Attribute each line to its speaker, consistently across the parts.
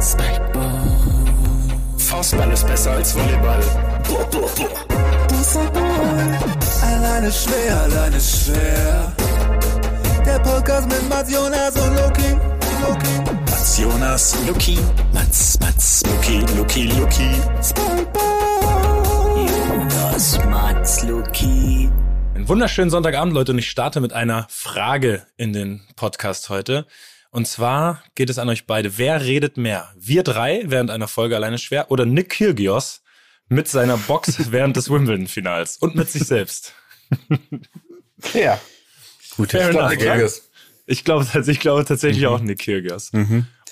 Speaker 1: Spikeball. Faustball ist besser als Volleyball.
Speaker 2: Alleine schwer, alleine schwer. Der Podcast mit Mats Jonas und Loki. Loki.
Speaker 1: Mats Jonas, Luki. Mats, Mats, Luki, Luki, Luki.
Speaker 2: Spikeball.
Speaker 3: Jonas, Mats, Luki.
Speaker 4: Einen wunderschönen Sonntagabend, Leute, und ich starte mit einer Frage in den Podcast heute. Und zwar geht es an euch beide. Wer redet mehr? Wir drei während einer Folge alleine schwer oder Nick Kyrgios mit seiner Box während des Wimbledon-Finals und mit sich selbst?
Speaker 5: Ja,
Speaker 4: Gut,
Speaker 5: ich glaub, Nick Kyrgios.
Speaker 4: Ich glaube ich glaube tatsächlich auch Nick Kyrgios.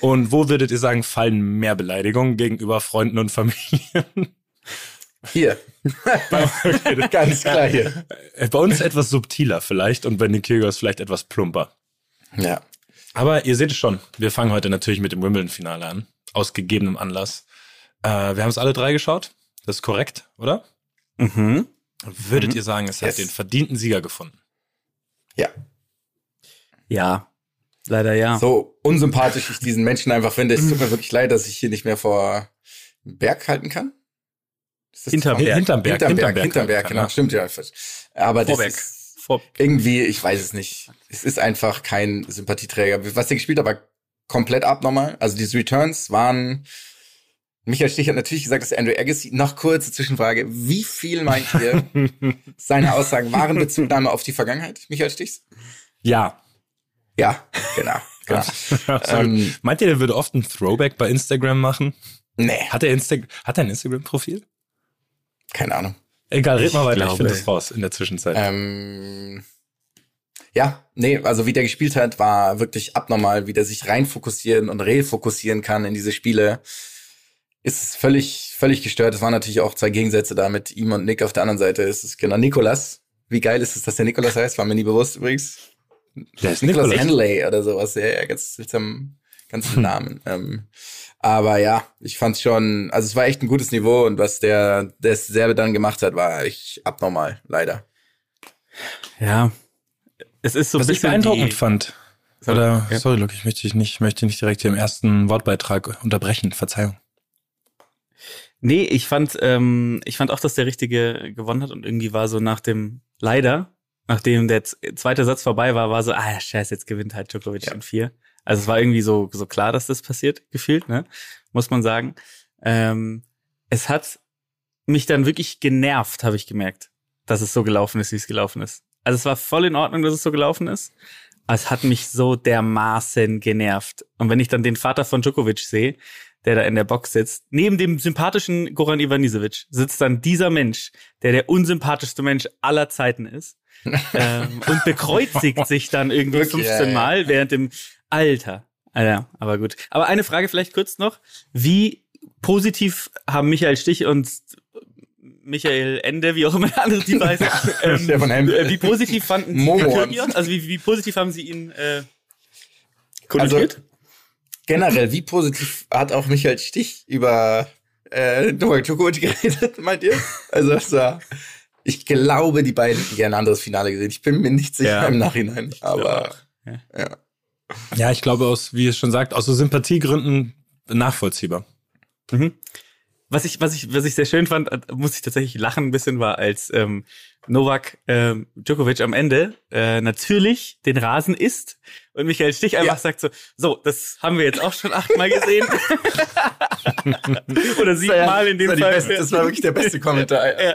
Speaker 4: Und wo würdet ihr sagen, fallen mehr Beleidigungen gegenüber Freunden und Familien?
Speaker 5: hier. Ganz klar hier.
Speaker 4: Äh, Bei uns etwas subtiler vielleicht und bei Nick Kyrgios vielleicht etwas plumper.
Speaker 5: Ja.
Speaker 4: Aber ihr seht es schon, wir fangen heute natürlich mit dem Wimbledon-Finale an. Aus gegebenem Anlass. Äh, wir haben es alle drei geschaut. Das ist korrekt, oder?
Speaker 5: Mhm.
Speaker 4: Würdet ihr sagen, es
Speaker 5: Yes.
Speaker 4: hat den verdienten Sieger gefunden?
Speaker 5: Ja.
Speaker 3: Ja, leider ja.
Speaker 5: So unsympathisch ich diesen Menschen einfach finde. Es tut mir wirklich leid, dass ich hier nicht mehr vor Berg halten kann. Ist das
Speaker 3: Hinterm
Speaker 5: das-
Speaker 3: Berg.
Speaker 4: Hinterm Berg.
Speaker 5: Hinterm Berg,
Speaker 4: Berg
Speaker 5: hinterm Berg,
Speaker 4: kann,
Speaker 5: genau.
Speaker 4: ja.
Speaker 5: Stimmt ja. Aber das
Speaker 3: Vorberg.
Speaker 5: ist
Speaker 3: Vor
Speaker 5: irgendwie, ich weiß es nicht. Es ist einfach kein Sympathieträger. Was der gespielt hat, war komplett abnormal. Also diese Returns waren. Michael Stich hat natürlich gesagt, dass Andrew Agassi, noch kurze Zwischenfrage, wie viel meint ihr, seine Aussagen waren Bezugnahme auf die Vergangenheit, Michael Stichs?
Speaker 4: Ja.
Speaker 5: Ja, genau. genau.
Speaker 4: Absolut.
Speaker 5: Ähm,
Speaker 4: Meint ihr, der würde oft ein Throwback bei Instagram machen?
Speaker 5: nee,
Speaker 4: Hat er, Insta hat er ein Instagram-Profil?
Speaker 5: keine Ahnung.
Speaker 4: Egal, red
Speaker 3: Ich
Speaker 4: mal weiter, ich
Speaker 3: glaube-
Speaker 4: finde das raus in der Zwischenzeit.
Speaker 5: Ähm, ja, nee, also wie der gespielt hat, war wirklich abnormal, wie der sich reinfokussieren und refokussieren kann in diese Spiele. Ist es völlig, völlig gestört. Es waren natürlich auch zwei Gegensätze da mit ihm und Nick auf der anderen Seite. Es ist genau Nikolas. Wie geil ist es, dass der Nikolas heißt? War mir nie bewusst übrigens.
Speaker 4: der ist
Speaker 5: Nicholas. Henley oder sowas. Ja, ja, ganz seltsam, ganzen Namen. Ähm, aber ja, ich fand's schon, also es war echt ein gutes Niveau und was der, der Serbe dann gemacht hat, war echt abnormal, leider.
Speaker 3: Ja. Es ist so ein
Speaker 4: Was ich beeindruckend
Speaker 3: die,
Speaker 4: fand. Oder,
Speaker 3: Ja.
Speaker 4: sorry, Luke, ich möchte dich nicht, möchte dich nicht direkt hier im ersten Wortbeitrag unterbrechen. Verzeihung.
Speaker 3: Nee, ich fand, ähm, ich fand auch, dass der Richtige gewonnen hat und irgendwie war so nach dem, leider, nachdem der zweite Satz vorbei war, war so, ah, scheiße, jetzt gewinnt halt Djokovic in vier. Also es war irgendwie so, so klar, dass das passiert, gefühlt, ne? Muss man sagen. Ähm, es hat mich dann wirklich genervt, habe ich gemerkt, dass es so gelaufen ist, wie es gelaufen ist. Also es war voll in Ordnung, dass es so gelaufen ist. Aber es hat mich so dermaßen genervt. Und wenn ich dann den Vater von Djokovic sehe, der da in der Box sitzt, neben dem sympathischen Goran Ivanisevic sitzt dann dieser Mensch, der der unsympathischste Mensch aller Zeiten ist. ähm, und bekreuzigt sich dann irgendwie
Speaker 5: Wirklich,
Speaker 3: 15
Speaker 5: ja, ja.
Speaker 3: Mal während dem Alter. Ah ja, aber gut. Aber eine Frage vielleicht kurz noch. Wie positiv haben Michael Stich und Michael Ende, wie auch immer der andere Typ heißt, ähm,
Speaker 5: Stefan
Speaker 3: äh, wie positiv fanden Sie
Speaker 5: Momo.
Speaker 3: Kyrgios? Also wie, wie positiv haben Sie ihn äh,
Speaker 5: Also
Speaker 3: konnotiert?
Speaker 5: generell, wie positiv hat auch Michael Stich über äh, Novak Djokovic geredet, meint ihr? Also das war, ich glaube, die beiden hätten gerne ein anderes Finale gesehen. Ich bin mir nicht sicher
Speaker 3: Ja.
Speaker 5: im Nachhinein, aber
Speaker 3: ja.
Speaker 5: Ja,
Speaker 4: ich glaube aus, wie es schon sagt, aus so Sympathiegründen nachvollziehbar.
Speaker 3: Mhm. Was ich, was ich, was ich sehr schön fand, äh, muss ich tatsächlich lachen ein bisschen, war als ähm, Novak ähm, Djokovic am Ende äh, natürlich den Rasen isst und Michael Stich einfach
Speaker 5: Ja.
Speaker 3: sagt so, so, das haben wir jetzt auch schon achtmal gesehen. Oder siebenmal in dem
Speaker 5: das
Speaker 3: Fall.
Speaker 5: beste, das war wirklich der beste Kommentar.
Speaker 3: Ja,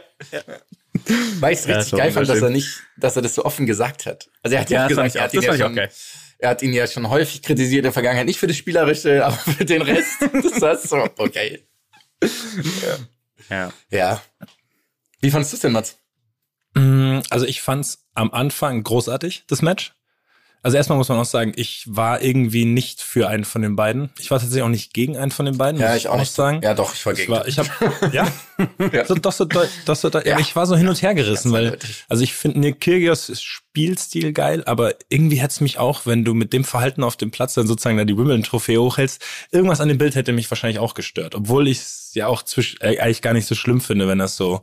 Speaker 5: Weil ich es
Speaker 3: Ja,
Speaker 5: richtig geil fand, dass er nicht, dass er das so offen gesagt hat. Also er hat
Speaker 3: Ja,
Speaker 5: ja,
Speaker 3: das fand
Speaker 5: gesagt,
Speaker 3: ich
Speaker 5: er hat, ihn
Speaker 3: das
Speaker 5: ja
Speaker 3: fand ich auch
Speaker 5: schon,
Speaker 3: geil.
Speaker 5: Er hat ihn ja schon häufig kritisiert in der Vergangenheit. Nicht für das Spielerische, aber für den Rest. Das war so, okay.
Speaker 3: ja.
Speaker 5: Ja. Wie fandest du es denn, Mats?
Speaker 4: Mm, Also ich fand's am Anfang großartig, das Match. Also erstmal muss man auch sagen, ich war irgendwie nicht für einen von den beiden. Ich war tatsächlich auch nicht gegen einen von den beiden.
Speaker 5: Ja,
Speaker 4: muss
Speaker 5: ich auch nicht.
Speaker 4: sagen.
Speaker 5: Ja, doch, ich war
Speaker 4: Ich
Speaker 5: gegen.
Speaker 4: war, ich hab, ja,
Speaker 5: Ja.
Speaker 4: so, doch so, doch so,
Speaker 5: Ja.
Speaker 4: ich war so hin und her gerissen, weil,
Speaker 5: eindeutig.
Speaker 4: also ich finde Nick Kyrgios Spielstil geil, aber irgendwie hätte es mich auch, wenn du mit dem Verhalten auf dem Platz dann sozusagen da die Wimbledon-Trophäe hochhältst, irgendwas an dem Bild hätte mich wahrscheinlich auch gestört, obwohl ich es ja auch zwisch, äh, eigentlich gar nicht so schlimm finde, wenn das so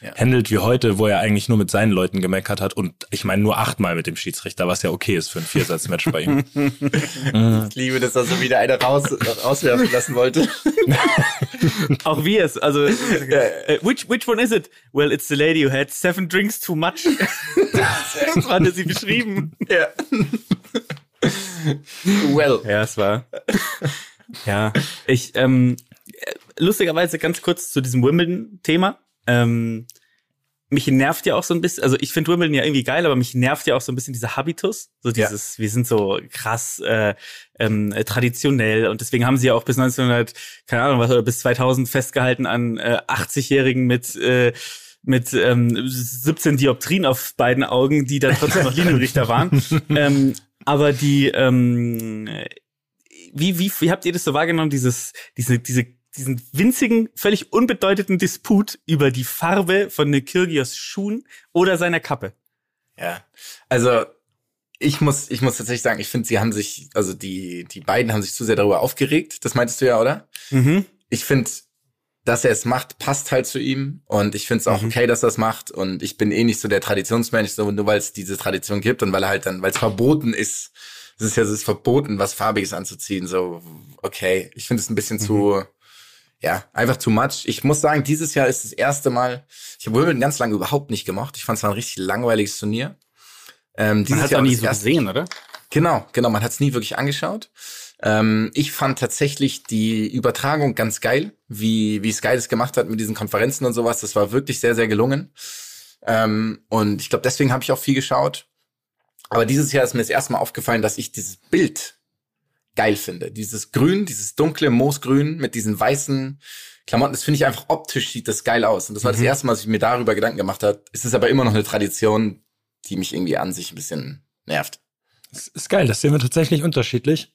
Speaker 5: Ja.
Speaker 4: handelt wie heute, wo er eigentlich nur mit seinen Leuten gemeckert hat und ich meine nur achtmal mit dem Schiedsrichter, was ja okay ist für ein Viersatzmatch bei ihm.
Speaker 5: Ich liebe, dass er so wieder eine raus, rauswerfen lassen wollte.
Speaker 3: Auch wir es, also, äh, which, which one is it? Well, it's the lady who had seven drinks too much. so hatte sie beschrieben.
Speaker 5: ja. well.
Speaker 3: Ja, es war. Ja, ich, ähm, lustigerweise ganz kurz zu diesem Wimbledon-Thema. Ähm, mich nervt ja auch so ein bisschen, also ich finde Wimbledon ja irgendwie geil, aber mich nervt ja auch so ein bisschen dieser Habitus. So dieses, wir sind so krass äh, ähm, traditionell und deswegen haben sie ja auch bis 1900, keine Ahnung was, oder bis 2000 festgehalten an äh, 80-Jährigen mit äh, mit ähm, 17 Dioptrien auf beiden Augen, die dann trotzdem noch Linienrichter waren. ähm, aber die, ähm, wie, wie, wie habt ihr das so wahrgenommen, dieses, diese, diese, diesen winzigen, völlig unbedeutenden Disput über die Farbe von Nikirgios Schuhen oder seiner Kappe?
Speaker 5: Ja. Also, ich muss, ich muss tatsächlich sagen, ich finde, sie haben sich, also die, die beiden haben sich zu sehr darüber aufgeregt. Das meintest du ja, oder?
Speaker 3: Mhm.
Speaker 5: Ich finde, dass er es macht, passt halt zu ihm. Und ich finde es auch
Speaker 3: Mhm.
Speaker 5: okay, dass er es macht. Und ich bin eh nicht so der Traditionsmensch, so nur weil es diese Tradition gibt und weil er halt dann, weil es verboten ist. Es ist ja es ist verboten, was Farbiges anzuziehen. So, okay. Ich finde es ein bisschen zu, ja, einfach too much. Ich muss sagen, dieses Jahr ist das erste Mal, ich habe Wimbledon ganz lange überhaupt nicht gemocht. Ich fand es war ein richtig langweiliges Turnier. Ähm,
Speaker 3: Man hat es auch nie so
Speaker 5: erste-
Speaker 3: gesehen, oder?
Speaker 5: Genau, genau, man hat es nie wirklich angeschaut. Ähm, ich fand tatsächlich die Übertragung ganz geil, wie, wie Sky das gemacht hat mit diesen Konferenzen und sowas. Das war wirklich sehr, sehr gelungen. Ähm, und ich glaube, deswegen habe ich auch viel geschaut. Aber dieses Jahr ist mir das erste Mal aufgefallen, dass ich dieses Bild geil finde. Dieses Grün, dieses dunkle Moosgrün mit diesen weißen Klamotten, das finde ich einfach optisch sieht das geil aus. Und das war das erste Mal, dass ich mir darüber Gedanken gemacht habe. Es ist aber immer noch eine Tradition, die mich irgendwie an sich ein bisschen nervt.
Speaker 4: Es ist geil, das sehen wir tatsächlich unterschiedlich.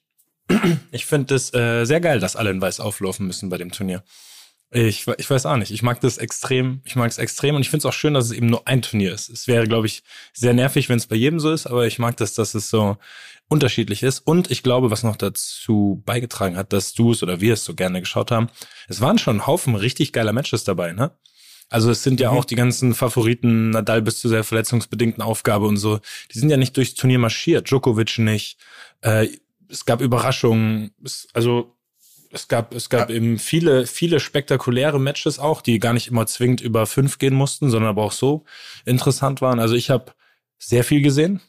Speaker 4: Ich finde es äh, sehr geil, dass alle in Weiß auflaufen müssen bei dem Turnier. Ich, ich weiß auch nicht. Ich mag das extrem. Ich mag es extrem und ich finde es auch schön, dass es eben nur ein Turnier ist. Es wäre, glaube ich, sehr nervig, wenn es bei jedem so ist, aber ich mag das, dass es so unterschiedlich ist. Und ich glaube, was noch dazu beigetragen hat, dass du es oder wir es so gerne geschaut haben, es waren schon ein Haufen richtig geiler Matches dabei, ne? Also es sind ja auch die ganzen Favoriten, Nadal bis zu sehr verletzungsbedingten Aufgabe und so, die sind ja nicht durchs Turnier marschiert, Djokovic nicht. Äh, es gab Überraschungen, es, also es gab, es gab eben viele, viele spektakuläre Matches auch, die gar nicht immer zwingend über fünf gehen mussten, sondern aber auch so interessant waren. Also ich habe sehr viel gesehen,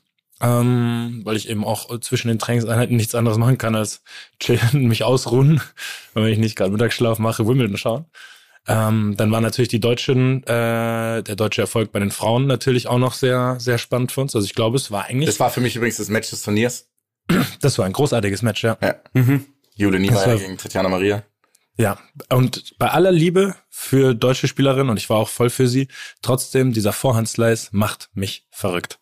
Speaker 4: ähm, weil ich eben auch zwischen den Trainingseinheiten nichts anderes machen kann als chillen, mich ausruhen, wenn ich nicht gerade Mittagsschlaf mache, Wimbledon schauen. Ähm, dann war natürlich die deutschen, äh, der deutsche Erfolg bei den Frauen natürlich auch noch sehr, sehr spannend für uns. Also ich glaube, es war eigentlich,
Speaker 5: Das war für mich übrigens das Match des Turniers.
Speaker 4: das war ein großartiges Match, ja.
Speaker 5: Ja.
Speaker 3: Mhm.
Speaker 5: Jule Niemeyer
Speaker 4: war-
Speaker 5: gegen Tatjana Maria.
Speaker 4: Ja, und bei aller Liebe für deutsche Spielerinnen, und ich war auch voll für sie, trotzdem, dieser Vorhandslice macht mich verrückt.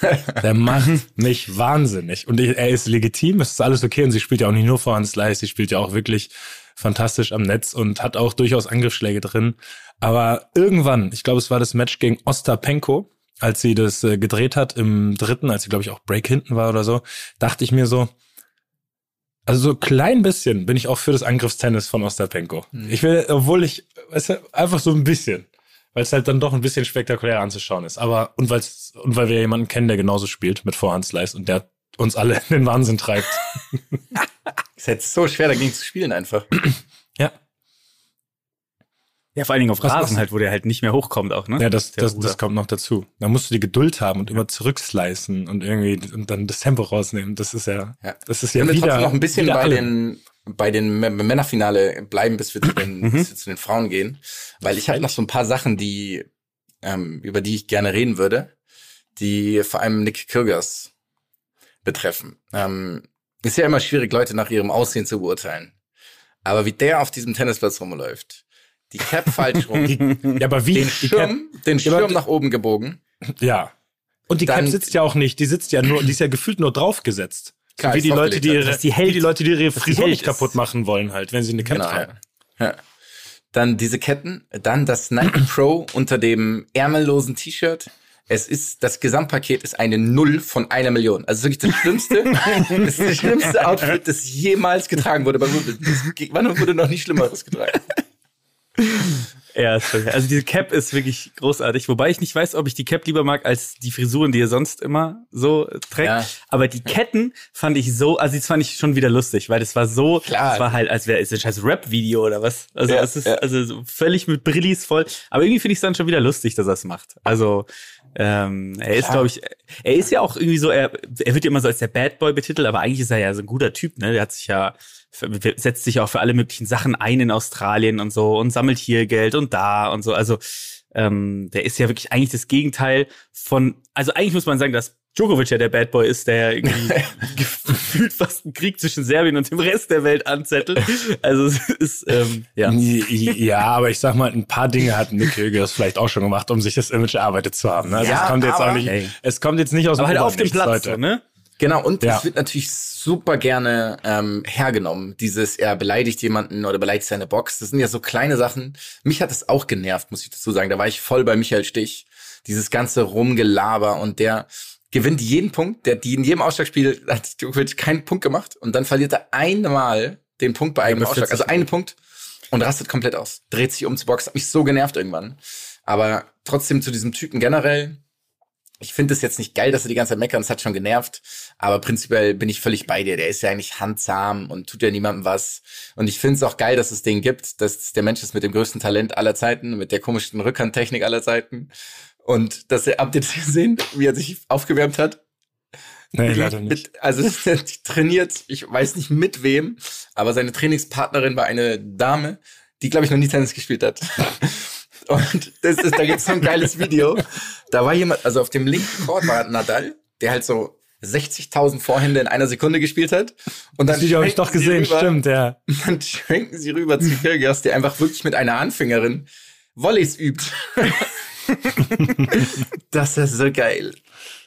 Speaker 4: Der macht mich wahnsinnig. Und er ist legitim, es ist alles okay. Und sie spielt ja auch nicht nur Vorhandslice, sie spielt ja auch wirklich fantastisch am Netz und hat auch durchaus Angriffsschläge drin. Aber irgendwann, ich glaube, es war das Match gegen Ostapenko, als sie das äh, gedreht hat im dritten, als sie, glaube ich, auch Break hinten war oder so, dachte ich mir so, also so klein bisschen bin ich auch für das Angriffstennis von Ostapenko. Ich will, obwohl ich, weißt du, einfach so ein bisschen. Weil es halt dann doch ein bisschen spektakulär anzuschauen ist. Aber, und weil's, und weil wir jemanden kennen, der genauso spielt mit Vorhandslice und der uns alle in den Wahnsinn treibt.
Speaker 5: Ist jetzt so schwer dagegen zu spielen einfach.
Speaker 4: ja.
Speaker 3: Ja, vor allen Dingen auf Rasen
Speaker 4: was-
Speaker 3: halt, wo der halt nicht mehr hochkommt auch, ne?
Speaker 4: Ja, das, das, das kommt noch dazu. Da musst du die Geduld haben und immer zurückslicen und irgendwie und dann das Tempo rausnehmen. Das ist ja,
Speaker 5: Ja.
Speaker 4: das ist ja wieder,
Speaker 5: trotzdem noch ein bisschen
Speaker 4: wieder
Speaker 5: bei
Speaker 4: alle.
Speaker 5: den, bei den Männerfinale bleiben, bis wir zu den,
Speaker 3: Mhm.
Speaker 5: bis wir zu den Frauen gehen. Weil ich habe noch so ein paar Sachen, die, ähm, über die ich gerne reden würde, die vor allem Nick Kyrgios betreffen. Ähm, ist ja immer schwierig, Leute nach ihrem Aussehen zu beurteilen. Aber wie der auf diesem Tennisplatz rumläuft, die Cap falsch rum, den
Speaker 4: Ja, aber wie? Cap,
Speaker 5: Schirm, den Schirm nach oben gebogen.
Speaker 4: ja. Und die
Speaker 5: Dann-
Speaker 4: Cap sitzt ja auch nicht, die sitzt ja nur, die ist ja gefühlt nur draufgesetzt.
Speaker 5: Klar,
Speaker 4: wie
Speaker 5: ist
Speaker 4: die Leute, die ihre,
Speaker 3: die hält.
Speaker 4: wie die Leute, die ihre Frisur nicht kaputt machen wollen halt, wenn sie eine Cap
Speaker 5: Genau,
Speaker 4: tragen.
Speaker 5: ja. ja. Dann diese Ketten, dann das Nike Pro unter dem ärmellosen T-Shirt. Es ist, das Gesamtpaket ist eine Null von einer Million. Also wirklich das schlimmste, das das schlimmste Outfit, das jemals getragen wurde. Wann wurde noch nie Schlimmeres getragen?
Speaker 3: Ja, also diese Cap ist wirklich großartig, wobei ich nicht weiß, ob ich die Cap lieber mag als die Frisuren, die er sonst immer so trägt.
Speaker 5: Ja.
Speaker 3: Aber die Ketten fand ich so, also die fand ich schon wieder lustig, weil das war so,
Speaker 5: Klar.
Speaker 3: das war halt, als wäre es ein scheiß Rap-Video oder was. Also
Speaker 5: Ja,
Speaker 3: es ist
Speaker 5: ja.
Speaker 3: also so völlig mit Brillis voll. Aber irgendwie finde ich es dann schon wieder lustig, dass er es macht. Also ähm, er ist, glaube ich, er ist ja auch irgendwie so, er, er wird ja immer so als der Bad Boy betitelt, aber eigentlich ist er ja so ein guter Typ, ne? Der hat sich ja setzt sich auch für alle möglichen Sachen ein in Australien und so und sammelt hier Geld und da und so. Also ähm, der ist ja wirklich eigentlich das Gegenteil von, also eigentlich muss man sagen, dass Djokovic ja der Bad Boy ist, der irgendwie gefühlt fast einen Krieg zwischen Serbien und dem Rest der Welt anzettelt. Also es ist, ähm, ja.
Speaker 4: Ja, aber ich sag mal, ein paar Dinge hat Nick Kyrgios vielleicht auch schon gemacht, um sich das Image erarbeitet zu haben. Ne? Also
Speaker 5: Ja,
Speaker 4: es kommt jetzt auch nicht,
Speaker 3: Ey.
Speaker 4: es kommt jetzt nicht aus
Speaker 3: Aber
Speaker 4: dem
Speaker 3: halt auf dem Platz,
Speaker 4: Leute.
Speaker 3: ne?
Speaker 5: Genau, und
Speaker 4: Ja.
Speaker 5: es wird natürlich super gerne ähm, hergenommen. Dieses, er beleidigt jemanden oder beleidigt seine Box. Das sind ja so kleine Sachen. Mich hat es auch genervt, muss ich dazu sagen. Da war ich voll bei Michael Stich. Dieses ganze Rumgelaber und der gewinnt jeden Punkt. Der, die in jedem Ausschlagspiel hat Djokovic keinen Punkt gemacht und dann verliert er einmal den Punkt bei einem Ausschlag.
Speaker 3: 40
Speaker 5: Also einen Punkt und rastet komplett aus. Dreht sich um zur Box. Hat mich so genervt irgendwann. Aber trotzdem zu diesem Typen generell, ich finde es jetzt nicht geil, dass er die ganze Zeit meckert, es hat schon genervt, aber prinzipiell bin ich völlig bei dir. Der ist ja eigentlich handzahm und tut ja niemandem was. Und ich finde es auch geil, dass es den gibt, dass der Mensch ist mit dem größten Talent aller Zeiten, mit der komischsten Rückhandtechnik aller Zeiten. Und dass er, habt ihr das gesehen, wie er sich aufgewärmt hat?
Speaker 4: Nee, leider nicht.
Speaker 5: Mit, also er trainiert, ich weiß nicht mit wem, aber seine Trainingspartnerin war eine Dame, die, glaube ich, noch nie Tennis gespielt hat. Und das ist, da gibt's so ein geiles Video. Da war jemand, also auf dem linken Court war Nadal, der halt so 60.000 Vorhände in einer Sekunde gespielt hat. Und dann
Speaker 4: Das Video habe ich doch
Speaker 5: sie
Speaker 4: gesehen,
Speaker 5: rüber,
Speaker 4: stimmt, ja.
Speaker 5: Dann schwenken sie rüber zu Kyrgios, der einfach wirklich mit einer Anfängerin Volleys übt. das ist so geil.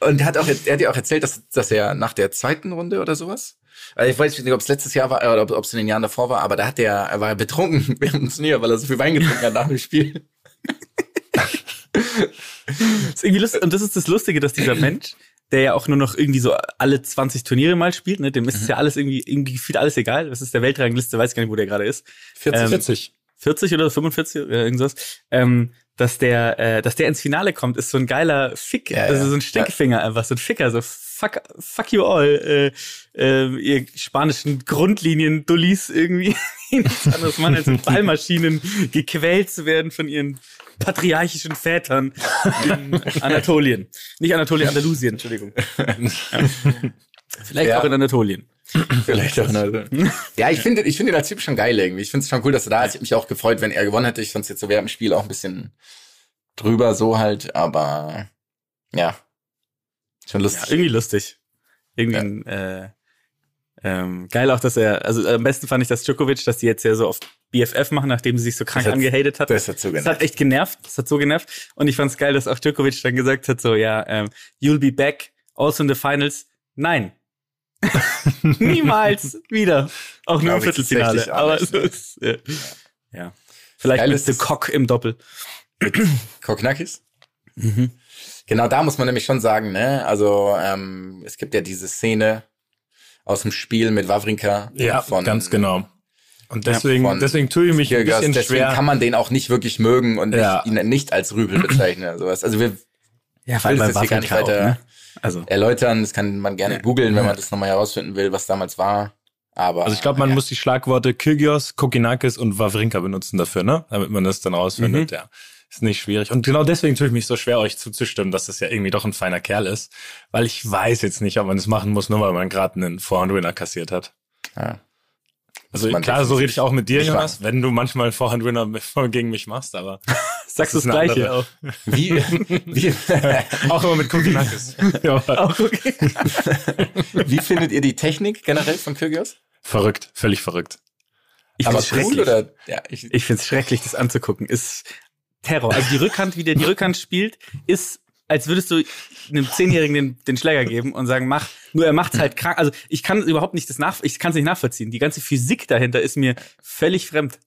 Speaker 5: Und er hat auch, er hat ja auch erzählt, dass, dass er nach der zweiten Runde oder sowas, also ich weiß nicht, ob es letztes Jahr war oder ob es in den Jahren davor war, aber da hat er, er war betrunken während dem Turnier, weil er so viel Wein getrunken hat nach dem Spiel.
Speaker 3: Ist irgendwie lustig. Und das ist das Lustige, dass dieser Mensch, der ja auch nur noch irgendwie so alle 20 Turniere mal spielt, ne, dem ist es ja alles irgendwie, irgendwie gefühlt alles egal. Das ist der Weltrangliste, weiß gar nicht, wo der gerade ist.
Speaker 5: 40.
Speaker 3: Ähm,
Speaker 4: 40.
Speaker 3: 40 oder 45, oder irgendwas, ähm, dass der, äh, dass der ins Finale kommt, ist so ein geiler Fick,
Speaker 5: Ja,
Speaker 3: also
Speaker 5: ja.
Speaker 3: so ein Stinkefinger einfach, so ein Ficker, so fuck, fuck you all, äh, äh, ihr spanischen Grundlinien Dullis irgendwie, nichts anderes machen, als mit Ballmaschinen gequält zu werden von ihren patriarchischen Vätern in Anatolien. Nicht Anatolien, Andalusien, Entschuldigung. Vielleicht
Speaker 5: Ja.
Speaker 3: auch in Anatolien.
Speaker 5: Vielleicht auch noch. Ja, ich finde, ich finde als Typ schon geil irgendwie. Ich finde es schon cool, dass er da ist. Ich hätte mich auch gefreut, wenn er gewonnen hätte. Ich fand es jetzt so während dem Spiel auch ein bisschen drüber so halt, aber ja. Schon
Speaker 3: Ja,
Speaker 5: lustig.
Speaker 3: irgendwie lustig. Irgendwie ein, äh, ähm, geil auch, dass er, also am besten fand ich das Djokovic, dass die jetzt ja so oft BFF machen, nachdem sie sich so krank
Speaker 5: Das hat-
Speaker 3: angehatet hat.
Speaker 5: das hat so
Speaker 3: Das
Speaker 5: genervt.
Speaker 3: hat echt genervt. Das hat so genervt. Und ich fand's geil, dass auch Djokovic dann gesagt hat, so, ja, ähm, you'll be back, also in the finals. Nein. Niemals wieder. Auch nur im Viertelfinale. Aber
Speaker 5: nicht, ne?
Speaker 3: ist, äh, ja. Vielleicht
Speaker 5: Geil
Speaker 3: mit
Speaker 5: ist
Speaker 3: The Cock im Doppel.
Speaker 5: Koknakis?
Speaker 3: Mhm.
Speaker 5: Genau, da muss man nämlich schon sagen, ne? Also, ähm, es gibt ja diese Szene aus dem Spiel mit Wawrinka.
Speaker 4: Ja,
Speaker 5: von,
Speaker 4: ganz genau. Und deswegen,
Speaker 5: von
Speaker 4: deswegen tue ich mich ein
Speaker 5: Kyrgios.
Speaker 4: bisschen
Speaker 5: Deswegen
Speaker 4: schwer.
Speaker 5: kann man den auch nicht wirklich mögen und
Speaker 4: Ja.
Speaker 5: nicht, ihn nicht als Rübel bezeichnen oder sowas. Also wir
Speaker 3: Ja,
Speaker 5: will das jetzt hier gar nicht
Speaker 3: Wawrinka
Speaker 5: weiter
Speaker 3: ne? Also,
Speaker 5: erläutern. Das kann man gerne
Speaker 3: Ja.
Speaker 5: googeln, wenn man das nochmal herausfinden will, was damals war. Aber
Speaker 4: Also ich glaube, man
Speaker 5: ja.
Speaker 4: muss die Schlagworte Kyrgios, Kokinakis und Wawrinka benutzen dafür, ne? Damit man das dann rausfindet, ja. Ist nicht schwierig. Und genau deswegen tue ich mich so schwer, euch zuzustimmen, dass das ja irgendwie doch ein feiner Kerl ist. Weil ich weiß jetzt nicht, ob man das machen muss, nur weil man gerade einen Vorhandwinner kassiert hat.
Speaker 5: Ja.
Speaker 4: Also klar, so rede ich auch mit dir, Jonas, wenn du manchmal einen Vorhandwinner gegen mich machst, aber
Speaker 3: sagst du das
Speaker 4: eine
Speaker 3: Gleiche auch.
Speaker 5: Wie, wie,
Speaker 4: auch immer mit Kokinakis. ja, aber
Speaker 3: Auch okay.
Speaker 5: wie findet ihr die Technik generell von Kyrgios?
Speaker 4: verrückt, völlig verrückt.
Speaker 3: Ich
Speaker 5: Aber
Speaker 3: find's
Speaker 5: cool
Speaker 3: schrecklich.
Speaker 5: oder? Ja, ich,
Speaker 3: Ich find's schrecklich, das anzugucken. Ist Terror. Also die Rückhand, wie der die Rückhand spielt, ist, als würdest du einem Zehnjährigen den, den Schläger geben und sagen, mach. Nur er macht's halt krank. Also ich kann überhaupt nicht das nach, ich kann es nicht nachvollziehen. Die ganze Physik dahinter ist mir völlig fremd.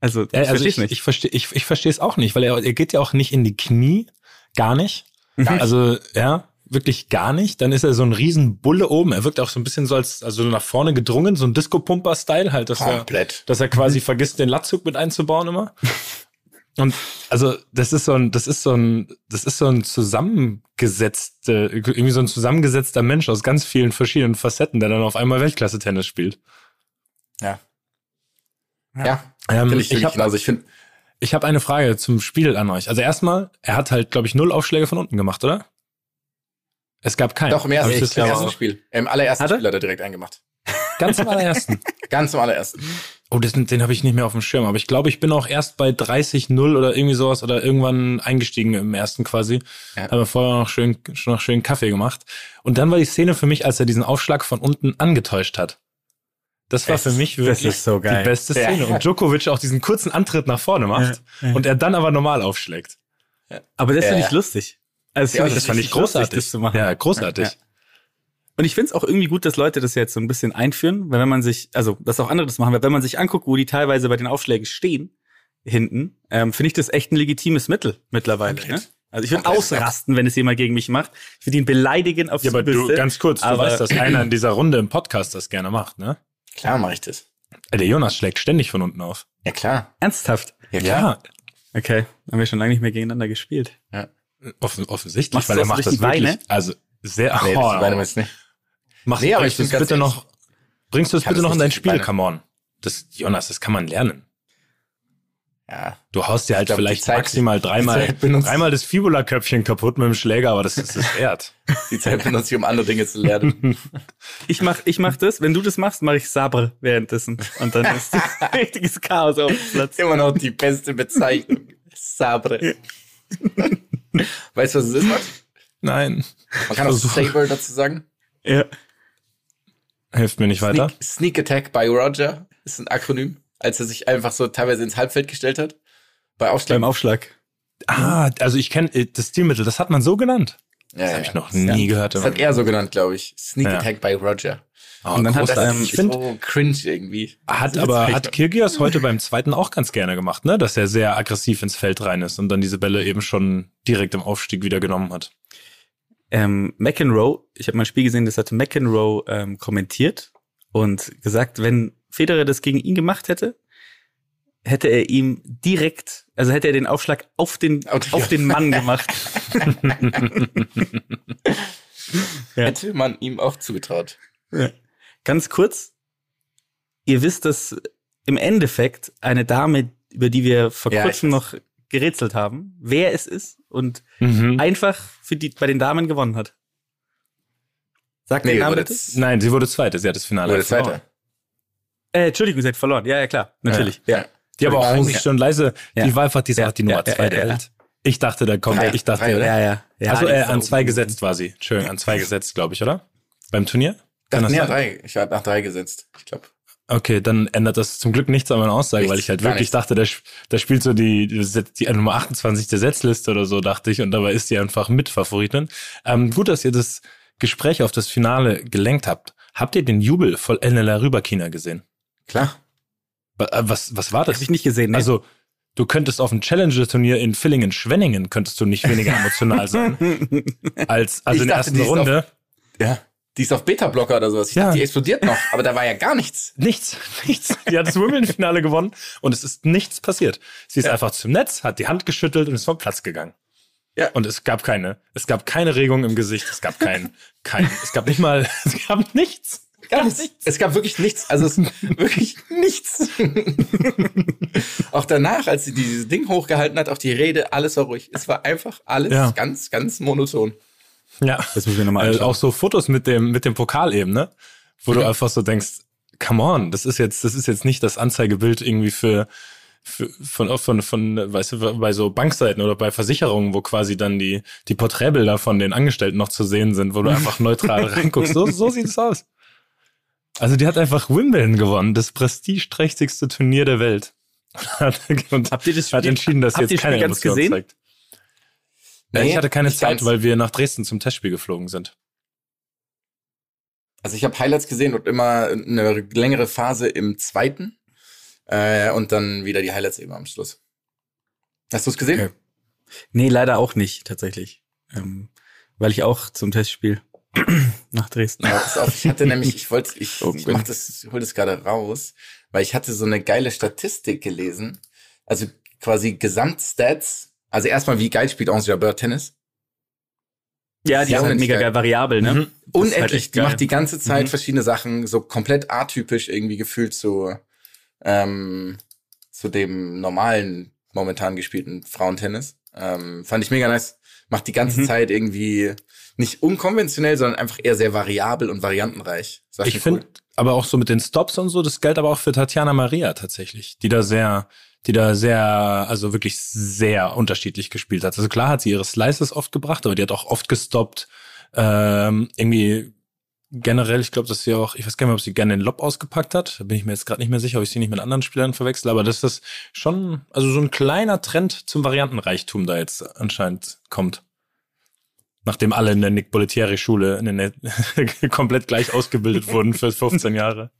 Speaker 3: Also, ich
Speaker 4: also
Speaker 3: versteh's
Speaker 4: ich,
Speaker 3: nicht.
Speaker 4: ich verstehe ich, ich verstehe es auch nicht, weil er, er geht ja auch nicht in die Knie, gar nicht.
Speaker 3: Mhm.
Speaker 4: Also, ja, wirklich gar nicht. Dann ist er so ein riesen Bulle oben. Er wirkt auch so ein bisschen so als, also nach vorne gedrungen, so ein Disco-Pumper-Style halt, dass er,
Speaker 5: komplett.
Speaker 4: dass er quasi vergisst, den Latzug mit einzubauen immer. Und also das ist so ein, das ist so ein, das ist so ein zusammengesetzte, irgendwie so ein zusammengesetzter Mensch aus ganz vielen verschiedenen Facetten, der dann auf einmal Weltklasse-Tennis spielt.
Speaker 5: Ja. Ja,
Speaker 4: Ähm,
Speaker 5: finde ich,
Speaker 4: ich
Speaker 5: ich
Speaker 4: habe
Speaker 5: genauso. Ich finde,
Speaker 4: ich hab eine Frage zum Spiel an euch. Also erstmal, er hat halt, glaube ich, null Aufschläge von unten gemacht, oder? Es gab keinen.
Speaker 5: doch im ersten,
Speaker 4: Hab ich das
Speaker 5: im ersten Spiel. Im allerersten
Speaker 3: Hat er?
Speaker 5: Spiel hat er direkt eingemacht.
Speaker 4: Ganz am allerersten.
Speaker 5: Ganz im allerersten.
Speaker 4: Oh, das, den habe ich nicht mehr auf dem Schirm. Aber ich glaube, ich bin auch erst bei 30-0 oder irgendwie sowas oder irgendwann eingestiegen im ersten quasi.
Speaker 5: Ja.
Speaker 4: Habe vorher noch schön, schon noch schön Kaffee gemacht. Und dann war die Szene für mich, als er diesen Aufschlag von unten angetäuscht hat. Das war
Speaker 5: Das
Speaker 4: für mich
Speaker 3: das
Speaker 4: wirklich
Speaker 3: ist so geil.
Speaker 4: die beste
Speaker 5: Ja.
Speaker 4: Szene. Und Djokovic auch diesen kurzen Antritt nach vorne macht
Speaker 3: Ja, ja.
Speaker 4: und er dann aber normal aufschlägt.
Speaker 3: Aber das finde
Speaker 5: Ja.
Speaker 3: ich lustig. Also
Speaker 5: Ja, das
Speaker 3: ich
Speaker 5: fand
Speaker 4: ich großartig.
Speaker 3: lustig, das zu machen.
Speaker 4: Ja, großartig.
Speaker 3: Ja. Und ich finde es auch irgendwie gut, dass Leute das jetzt so ein bisschen einführen, weil wenn man sich, also dass auch andere das machen, weil wenn man sich anguckt, wo die teilweise bei den Aufschlägen stehen, hinten, ähm, finde ich das echt ein legitimes Mittel mittlerweile. Ne? Also ich würde
Speaker 5: ja.
Speaker 3: ausrasten, wenn es jemand gegen mich macht. Ich würde ihn beleidigen aufs
Speaker 4: Ja, aber du,
Speaker 3: Übelste.
Speaker 4: ganz kurz, du weißt, dass einer in dieser Runde im Podcast das gerne macht, ne?
Speaker 5: Klar mache ich das.
Speaker 4: Der Jonas schlägt ständig von unten auf.
Speaker 5: Ja, klar.
Speaker 3: Ernsthaft.
Speaker 5: Ja, klar.
Speaker 3: Okay, haben wir schon lange nicht mehr gegeneinander gespielt.
Speaker 4: Offen, offensichtlich,
Speaker 3: Machst
Speaker 4: weil
Speaker 3: du
Speaker 4: er
Speaker 3: das
Speaker 4: macht das wirklich,
Speaker 3: Beine?
Speaker 4: also sehr,
Speaker 5: Nee,
Speaker 4: oh,
Speaker 5: das meine ich nicht.
Speaker 4: Mach,
Speaker 5: Nee, aber
Speaker 4: bringst
Speaker 5: ich bin
Speaker 4: bitte noch, bringst du es bitte
Speaker 5: das
Speaker 4: noch in dein Spiel, come on. Das, Jonas, das kann man lernen.
Speaker 5: Ja.
Speaker 4: Du haust dir halt
Speaker 5: glaub,
Speaker 4: vielleicht
Speaker 5: Zeit-
Speaker 4: maximal dreimal, dreimal das Fibula-Köpfchen kaputt mit dem Schläger, aber das ist es wert.
Speaker 5: Die Zeit benutze ich, um andere Dinge zu lernen.
Speaker 3: Ich mach, ich mach das, wenn du das machst, mache ich Sabre währenddessen. Und dann ist richtiges Chaos auf dem Platz.
Speaker 5: Immer noch die beste Bezeichnung. Sabre. weißt du, was es ist, Max?
Speaker 4: Nein,
Speaker 5: Man kann auch. Saber dazu sagen.
Speaker 3: Ja.
Speaker 4: Hilft mir nicht weiter.
Speaker 5: Sneak, Sneak Attack by Roger ist ein Akronym, als er sich einfach so teilweise ins Halbfeld gestellt hat. Bei Aufschlag.
Speaker 3: Beim Aufschlag.
Speaker 4: Ah, also ich kenne das Stilmittel, das hat man so genannt.
Speaker 5: ja,
Speaker 4: Das
Speaker 5: ja.
Speaker 4: habe ich noch nie gehört.
Speaker 5: Das hat er so genannt, glaube ich. Sneak
Speaker 4: Ja.
Speaker 5: Attack by Roger.
Speaker 4: Oh,
Speaker 3: Und dann hat
Speaker 4: großartig.
Speaker 3: ähm,
Speaker 4: ich finde,
Speaker 5: so cringe irgendwie.
Speaker 4: Hat
Speaker 5: Das
Speaker 4: aber hat Kirgios heute beim zweiten auch ganz gerne gemacht, ne? Dass er sehr aggressiv ins Feld rein ist und dann diese Bälle eben schon direkt im Aufstieg wieder genommen hat.
Speaker 3: Ähm, McEnroe, ich habe mal ein Spiel gesehen, das hat McEnroe ähm, kommentiert und gesagt, wenn Federer das gegen ihn gemacht hätte, hätte er ihm direkt, also hätte er den Aufschlag auf den,
Speaker 5: Auf-
Speaker 3: auf den Mann gemacht. Ja.
Speaker 5: Hätte man ihm auch zugetraut.
Speaker 3: Ganz kurz, ihr wisst, dass im Endeffekt eine Dame, über die wir vor
Speaker 5: Ja,
Speaker 3: kurzem noch gerätselt haben, wer es ist und
Speaker 4: Mhm.
Speaker 3: einfach für die, bei den Damen gewonnen hat. Sagt
Speaker 5: Nee,
Speaker 3: den Namen
Speaker 5: wurde
Speaker 3: bitte?
Speaker 5: jetzt-
Speaker 4: Nein, sie wurde Zweite. Sie hat das Finale verloren.
Speaker 5: zweite.
Speaker 3: Äh, Entschuldigung, sie hat verloren. Ja, ja, klar, natürlich. Ja.
Speaker 4: Die aber auch eigentlich schon leise.
Speaker 3: Ja.
Speaker 4: Die war einfach diese
Speaker 3: Ja,
Speaker 4: Art die Nummer
Speaker 3: ja,
Speaker 4: zwei
Speaker 3: ja,
Speaker 4: der
Speaker 3: ja.
Speaker 4: Welt. Ich dachte, da kommt,
Speaker 5: Drei,
Speaker 4: ich dachte,
Speaker 5: drei?
Speaker 3: Ja, ja. ja
Speaker 4: also
Speaker 3: die
Speaker 4: äh, an zwei gesetzt war sie. Entschuldigung, an zwei gesetzt, glaube ich, oder? Beim Turnier? Kann das
Speaker 5: nee,
Speaker 4: sein?
Speaker 5: drei. Ich war nach drei gesetzt. Ich glaube.
Speaker 4: Okay, dann ändert das zum Glück nichts an meiner Aussage,
Speaker 5: Nichts,
Speaker 4: weil ich halt wirklich
Speaker 5: nichts.
Speaker 4: dachte, der, der spielt so die, die, Nummer 28 der Setzliste oder so, dachte ich, und dabei ist die einfach Mitfavoritin. Ähm, gut, dass ihr das Gespräch auf das Finale gelenkt habt. Habt ihr den Jubel von Enela Rüberkina gesehen?
Speaker 5: Klar.
Speaker 4: Äh, Was, was war das?
Speaker 3: Hab ich nicht gesehen. Ne?
Speaker 4: Also, du könntest auf dem Challenger-Turnier in Villingen-Schwenningen könntest du nicht weniger emotional sein als, also
Speaker 5: Ich
Speaker 4: in der
Speaker 5: dachte,
Speaker 4: ersten Runde.
Speaker 5: Ja. Die ist auf Beta-Blocker oder sowas. Ich
Speaker 4: Ja.
Speaker 5: dachte, die explodiert noch, aber da war ja gar nichts.
Speaker 4: Nichts, nichts. Die hat das Wimbledon-Finale gewonnen und es ist nichts passiert. Sie ist einfach zum Netz, hat die Hand geschüttelt und ist vom Platz gegangen.
Speaker 5: Ja.
Speaker 4: Und es gab keine, es gab keine Regung im Gesicht, es gab kein, kein, es gab nicht mal, es gab nichts.
Speaker 5: Gar nichts. Es gab wirklich nichts. Also es wirklich nichts. auch danach, als sie dieses Ding hochgehalten hat, auch die Rede, alles war ruhig. Es war einfach alles
Speaker 4: Ja.
Speaker 5: ganz, ganz monoton.
Speaker 4: Ja.
Speaker 3: Das müssen wir nochmal
Speaker 4: Äh, auch so Fotos mit dem, mit dem Pokal eben, ne? Wo du einfach so denkst, come on, das ist jetzt, das ist jetzt nicht das Anzeigebild irgendwie für, für von, von, von, weißt du, bei so Bankseiten oder bei Versicherungen, wo quasi dann die, die Porträtbilder von den Angestellten noch zu sehen sind, wo du einfach neutral reinguckst. So, so sieht es aus. Also die hat einfach Wimbledon gewonnen, das prestigeträchtigste Turnier der Welt. Und
Speaker 3: Habt ihr das
Speaker 4: hat entschieden, dass
Speaker 3: habt
Speaker 4: jetzt
Speaker 3: ihr
Speaker 4: keine Emotion
Speaker 3: gesehen?
Speaker 4: zeigt.
Speaker 5: Nee,
Speaker 4: ich hatte keine Zeit,
Speaker 5: ganz.
Speaker 4: weil wir nach Dresden zum Testspiel geflogen sind.
Speaker 5: Also ich habe Highlights gesehen und immer eine längere Phase im zweiten äh, und dann wieder die Highlights eben am Schluss. Hast du es gesehen?
Speaker 3: Okay. Nee, leider auch nicht, tatsächlich. Ähm, weil ich auch zum Testspiel nach Dresden.
Speaker 5: Ja, pass auf, ich hatte nämlich, ich wollte, ich,
Speaker 3: Oh,
Speaker 5: ich mach das, ich hol das gerade raus, weil ich hatte so eine geile Statistik gelesen. Also quasi Gesamtstats. Also erstmal, wie geil spielt Onze Jabeur Tennis?
Speaker 3: Ja, die ist halt mega
Speaker 5: geil.
Speaker 3: geil variabel, ne?
Speaker 4: Mhm.
Speaker 3: Halt
Speaker 5: Unendlich. die
Speaker 3: geil.
Speaker 5: macht die ganze Zeit
Speaker 3: Mhm.
Speaker 5: verschiedene Sachen, so komplett atypisch irgendwie gefühlt zu, ähm, zu dem normalen, momentan gespielten Frauentennis. Ähm, fand ich mega nice. Macht die ganze
Speaker 3: Mhm.
Speaker 5: Zeit irgendwie nicht unkonventionell, sondern einfach eher sehr variabel und variantenreich.
Speaker 4: Ich finde aber auch so mit den Stops und so, das gilt aber auch für Tatjana Maria tatsächlich, die da sehr, die da sehr, also wirklich sehr unterschiedlich gespielt hat. Also klar hat sie ihre Slices oft gebracht, aber die hat auch oft gestoppt. Ähm, irgendwie generell, ich glaube, dass sie auch, ich weiß gar nicht mehr, ob sie gerne den Lob ausgepackt hat. Da bin ich mir jetzt gerade nicht mehr sicher, ob ich sie nicht mit anderen Spielern verwechsel, aber dass das schon, also so ein kleiner Trend zum Variantenreichtum da jetzt anscheinend kommt. Nachdem alle in der Nick Bollettieri Schule in der komplett gleich ausgebildet wurden für 15 Jahre.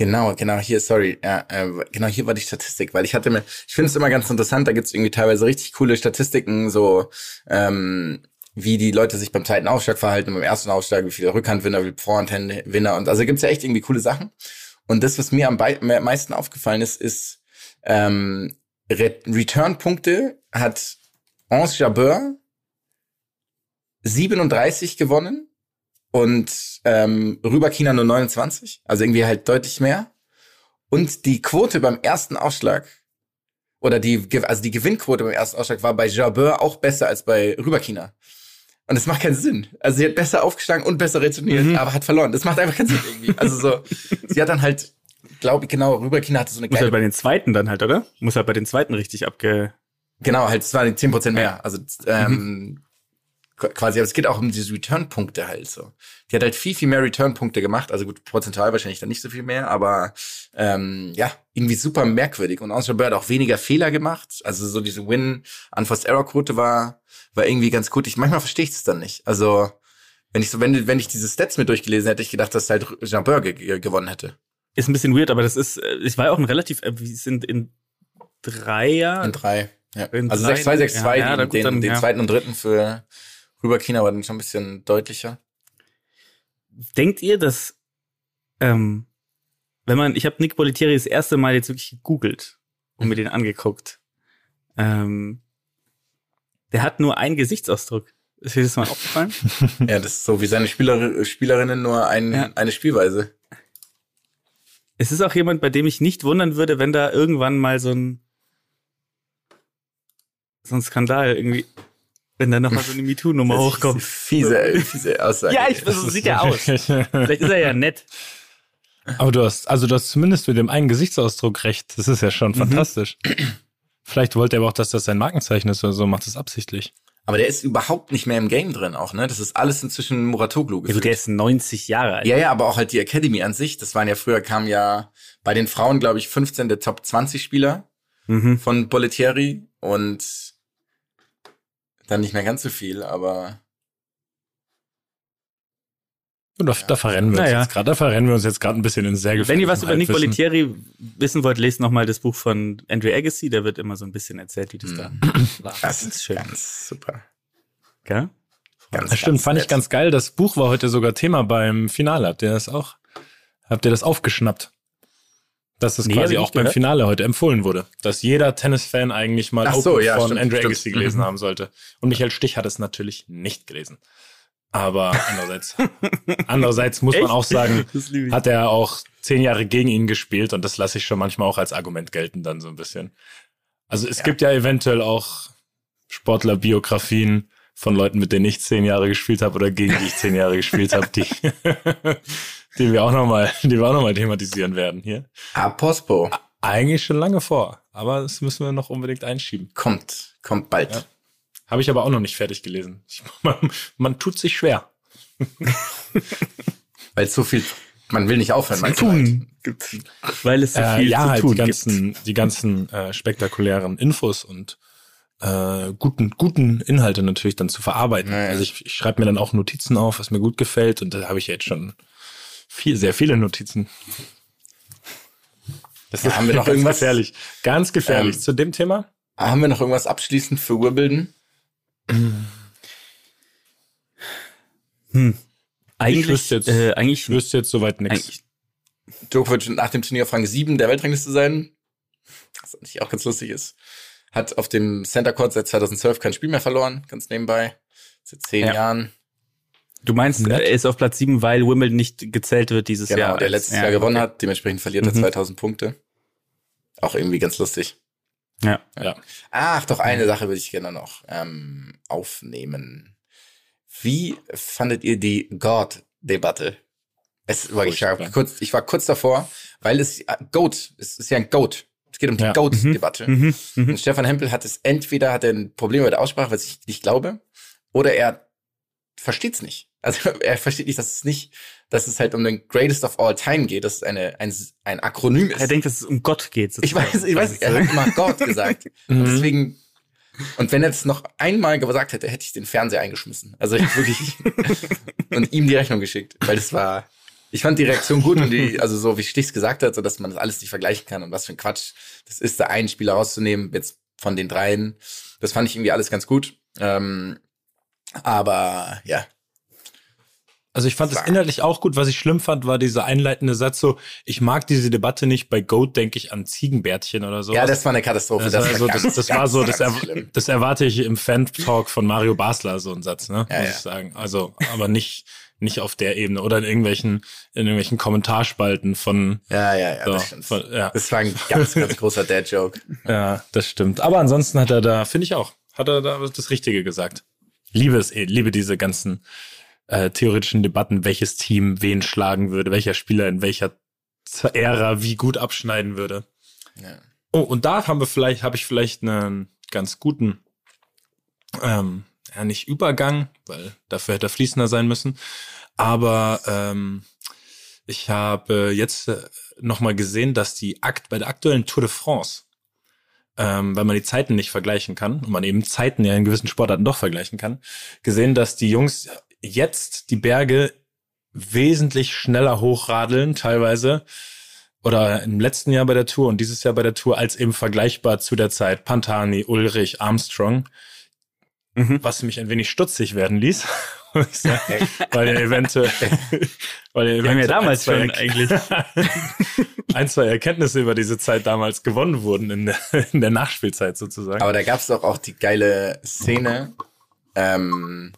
Speaker 5: Genau, genau, hier, sorry, ja, äh, genau, hier war die Statistik, weil ich hatte mir, ich finde es immer ganz interessant, da gibt's irgendwie teilweise richtig coole Statistiken, so ähm, wie die Leute sich beim zweiten Aufschlag verhalten, beim ersten Aufschlag, wie viele Rückhandwinner, wie viele Vorhandwinner und also gibt's ja echt irgendwie coole Sachen. Und das, was mir am meisten aufgefallen ist, ist ähm, Re Return-Punkte hat Anse Jabeur 37 gewonnen und ähm, Rüberkina nur 29, also irgendwie halt deutlich mehr. Und die Quote beim ersten Aufschlag oder die also die Gewinnquote beim ersten Aufschlag war bei Jabeur auch besser als bei Rüberkina. Und das macht keinen Sinn. Also sie hat besser aufgeschlagen und besser retourniert,
Speaker 3: Mhm.
Speaker 5: aber hat verloren. Das macht einfach keinen Sinn irgendwie. Also so, sie hat dann halt, glaube ich, genau, Rüberkina hatte so eine
Speaker 3: Muss halt bei den zweiten dann halt, oder? Muss halt bei den zweiten richtig abge.
Speaker 5: Genau, halt, es waren 10% mehr. Also ähm, qu- quasi, aber es geht auch um diese Return-Punkte halt so. Die hat halt viel, viel mehr Return-Punkte gemacht. Also gut, prozentual wahrscheinlich dann nicht so viel mehr, aber ähm, ja, irgendwie super merkwürdig. Und Ansel Bird hat auch weniger Fehler gemacht. Also so diese Win-Unforced-Error-Quote war, war irgendwie ganz gut. Ich manchmal verstehe ich es dann nicht. Also wenn ich so, wenn, wenn ich diese Stats mit durchgelesen hätte, ich gedacht, dass halt Jean ge ge gewonnen hätte.
Speaker 3: Ist ein bisschen weird, aber das ist, äh, es war ja auch ein relativ, äh, wir sind in Dreier.
Speaker 5: In drei. Ja.
Speaker 3: In
Speaker 5: also
Speaker 3: drei,
Speaker 5: 6-2, 6-2,
Speaker 3: ja, ja,
Speaker 5: den,
Speaker 3: gut,
Speaker 5: den,
Speaker 3: dann,
Speaker 5: den
Speaker 3: ja.
Speaker 5: zweiten und dritten für Rüberkina war dann schon ein bisschen deutlicher.
Speaker 3: Denkt ihr, dass, ähm, wenn man, ich habe Nick Bollettieri das erste Mal jetzt wirklich gegoogelt und mir den angeguckt. Ähm, der hat nur einen Gesichtsausdruck. Ist dir das mal aufgefallen?
Speaker 5: Ja, das ist so wie seine Spieler, Spielerinnen nur ein,
Speaker 3: Ja.
Speaker 5: eine Spielweise.
Speaker 3: Es ist auch jemand, bei dem ich nicht wundern würde, wenn da irgendwann mal so ein so ein Skandal irgendwie, wenn da noch mal so eine MeToo-Nummer hochkommt.
Speaker 5: Fiese, fiese Aussage.
Speaker 3: Ja, ich, so sieht er aus. Vielleicht ist er ja nett.
Speaker 4: Aber du hast, also du hast zumindest mit dem einen Gesichtsausdruck recht. Das ist ja schon fantastisch. Vielleicht wollte er aber auch, dass das sein Markenzeichen ist oder so, macht das absichtlich.
Speaker 5: Aber der ist überhaupt nicht mehr im Game drin auch, ne? Das ist alles inzwischen Muratoglu
Speaker 3: Ja,
Speaker 5: gefühlt.
Speaker 3: der ist 90 Jahre alt.
Speaker 5: ja, ja, aber auch halt die Academy an sich. Das waren ja früher, kam ja bei den Frauen, glaube ich, 15 der Top 20 Spieler
Speaker 3: Mhm.
Speaker 5: von Bollettieri und dann nicht mehr ganz so viel, aber
Speaker 4: Und da, da verrennen wir uns
Speaker 3: Naja.
Speaker 4: jetzt gerade, da verrennen wir uns jetzt gerade ein bisschen in sehr
Speaker 3: Wenn ihr was über Nick. Bollettieri wissen wollt, lest noch mal das Buch von Andrew Agassi. Der wird immer so ein bisschen erzählt, wie das da war.
Speaker 5: das ist
Speaker 3: schön.
Speaker 5: ganz super.
Speaker 3: Gell?
Speaker 5: Ganz,
Speaker 4: Ja, stimmt,
Speaker 5: ganz
Speaker 4: fand ich
Speaker 5: nett.
Speaker 4: ganz geil. Das Buch war heute sogar Thema beim Finale. Habt ihr das auch? Habt ihr das aufgeschnappt? Dass das
Speaker 3: Nee,
Speaker 4: quasi
Speaker 3: ich
Speaker 4: auch beim
Speaker 3: gehört.
Speaker 4: Finale heute empfohlen wurde. Dass jeder Tennisfan eigentlich mal
Speaker 5: Ach so, ja,
Speaker 4: von
Speaker 5: stimmt,
Speaker 4: Andrew. Agassi gelesen haben sollte. Und Michael Stich hat es natürlich nicht gelesen. Aber andererseits, andererseits muss man
Speaker 3: Echt?
Speaker 4: auch sagen, hat er auch zehn Jahre gegen ihn gespielt und das lasse ich schon manchmal auch als Argument gelten dann so ein bisschen. Also es gibt ja eventuell auch Sportlerbiografien von Leuten, mit denen ich zehn Jahre gespielt habe oder gegen die ich zehn Jahre gespielt habe, die, die wir auch nochmal, die wir auch noch mal thematisieren werden hier.
Speaker 5: Apospo
Speaker 4: Eigentlich schon lange vor, aber das müssen wir noch unbedingt einschieben.
Speaker 5: kommt, kommt bald.
Speaker 4: Ja. Habe ich aber auch noch nicht fertig gelesen. Ich, man, man tut sich schwer.
Speaker 5: Weil so viel, man will nicht aufhören. man
Speaker 3: tun gibt. Weil es so
Speaker 4: Äh,
Speaker 3: viel
Speaker 4: ja,
Speaker 3: zu
Speaker 4: halt
Speaker 3: tun
Speaker 4: die ganzen, die ganzen äh, spektakulären Infos und äh, guten, guten Inhalte natürlich dann zu verarbeiten.
Speaker 5: Ja, ja.
Speaker 4: Also ich, ich schreibe mir dann auch Notizen auf, was mir gut gefällt und da habe ich jetzt schon viel, sehr viele Notizen. Das
Speaker 5: Ja, haben wir noch
Speaker 4: ganz
Speaker 5: irgendwas?
Speaker 4: gefährlich. Ganz gefährlich.
Speaker 5: Ähm,
Speaker 4: Zu dem Thema?
Speaker 5: Haben wir noch irgendwas abschließend für Wimbledon?
Speaker 3: Hm. Eigentlich,
Speaker 4: wüsste jetzt-
Speaker 3: äh, eigentlich,
Speaker 4: Ich wüsste jetzt soweit nichts.
Speaker 3: eigentlich
Speaker 5: Djokovic nach dem Turnier auf Rang 7 der Weltrangliste sein. was natürlich auch ganz lustig ist. Hat auf dem Center Court seit 2012 kein Spiel mehr verloren, ganz nebenbei. Seit zehn
Speaker 3: Ja.
Speaker 5: Jahren.
Speaker 3: Du meinst, er ist auf Platz 7, weil Wimbledon nicht gezählt wird dieses
Speaker 5: Genau,
Speaker 3: Jahr.
Speaker 5: der
Speaker 3: als-
Speaker 5: letztes
Speaker 3: ja,
Speaker 5: Jahr gewonnen
Speaker 3: okay.
Speaker 5: hat. Dementsprechend verliert er
Speaker 3: Mhm.
Speaker 5: 2000 Punkte. Auch irgendwie ganz lustig.
Speaker 3: Ja.
Speaker 4: Ja.
Speaker 5: Ach, doch eine Sache würde ich gerne noch ähm, aufnehmen. Wie fandet ihr die God-Debatte? Es war, ich, war kurz, ich war kurz davor, weil es äh, Goat, es ist ja ein Goat. Es geht um die
Speaker 4: Ja.
Speaker 5: Goat-Debatte.
Speaker 3: Mhm. Mhm.
Speaker 5: Und Stefan Hempel hat es entweder hat er ein Problem mit der Aussprache, was ich nicht glaube, oder er versteht es nicht. Also er versteht nicht, dass es nicht, dass es halt um den Greatest of All Time geht, dass es eine, ein, ein Akronym ist.
Speaker 3: Er denkt, dass es um Gott geht.
Speaker 5: Ich weiß, ich weiß, er hat immer Gott gesagt. Und
Speaker 4: Mhm.
Speaker 5: deswegen, und wenn er es noch einmal gesagt hätte, hätte ich den Fernseher eingeschmissen. Also ich wirklich, und ihm die Rechnung geschickt. Weil das war, ich fand die Reaktion gut und die, also so wie Stichs gesagt hat, so dass man das alles nicht vergleichen kann und was für ein Quatsch das ist, da einen Spieler rauszunehmen, jetzt von den dreien. Das fand ich irgendwie alles ganz gut. Ähm, aber ja,
Speaker 4: Also ich fand es inhaltlich auch gut. Was ich schlimm fand, war dieser einleitende Satz so, ich mag diese Debatte nicht. Bei Goat denke ich an Ziegenbärtchen oder so.
Speaker 5: ja, das war eine Katastrophe.
Speaker 4: das, war so, das,
Speaker 5: ganz,
Speaker 4: das war
Speaker 5: ganz,
Speaker 4: so, das, er, das erwarte ich im Fan-Talk von Mario Basler, so ein Satz, ne?
Speaker 5: Ja,
Speaker 4: muss
Speaker 5: ja.
Speaker 4: ich sagen. Also, aber nicht, nicht auf der Ebene oder in irgendwelchen, in irgendwelchen Kommentarspalten von,
Speaker 5: Ja, ja, ja,
Speaker 4: so,
Speaker 5: das stimmt.
Speaker 4: von ja,
Speaker 5: Das war ein ganz, ganz großer Dad-Joke.
Speaker 4: ja, das stimmt. Aber ansonsten hat er da, finde ich auch, hat er da das Richtige gesagt. Liebe es, liebe diese ganzen äh, theoretischen Debatten, welches Team wen schlagen würde, welcher Spieler in welcher Ära wie gut abschneiden würde.
Speaker 5: Ja.
Speaker 4: Oh, und da haben wir vielleicht, habe ich vielleicht einen ganz guten, ähm, ja nicht Übergang, weil dafür hätte er fließender sein müssen. Aber ähm, ich habe jetzt äh, noch mal gesehen, dass die Akt bei der aktuellen Tour de France, ähm, weil man die Zeiten nicht vergleichen kann und man eben Zeiten ja in gewissen Sportarten doch vergleichen kann, gesehen, dass die Jungs jetzt die Berge wesentlich schneller hochradeln, teilweise oder im letzten Jahr bei der Tour und dieses Jahr bei der Tour als eben vergleichbar zu der Zeit Pantani, Ulrich, Armstrong,
Speaker 3: Mhm.
Speaker 4: was mich ein wenig stutzig werden ließ, weil er eventuell, weil er
Speaker 3: haben ja damals
Speaker 4: ein,
Speaker 3: schon eigentlich.
Speaker 4: ein, zwei Erkenntnisse über diese Zeit damals gewonnen wurden in der, in der Nachspielzeit sozusagen.
Speaker 5: Aber da gab's doch auch die geile Szene ähm,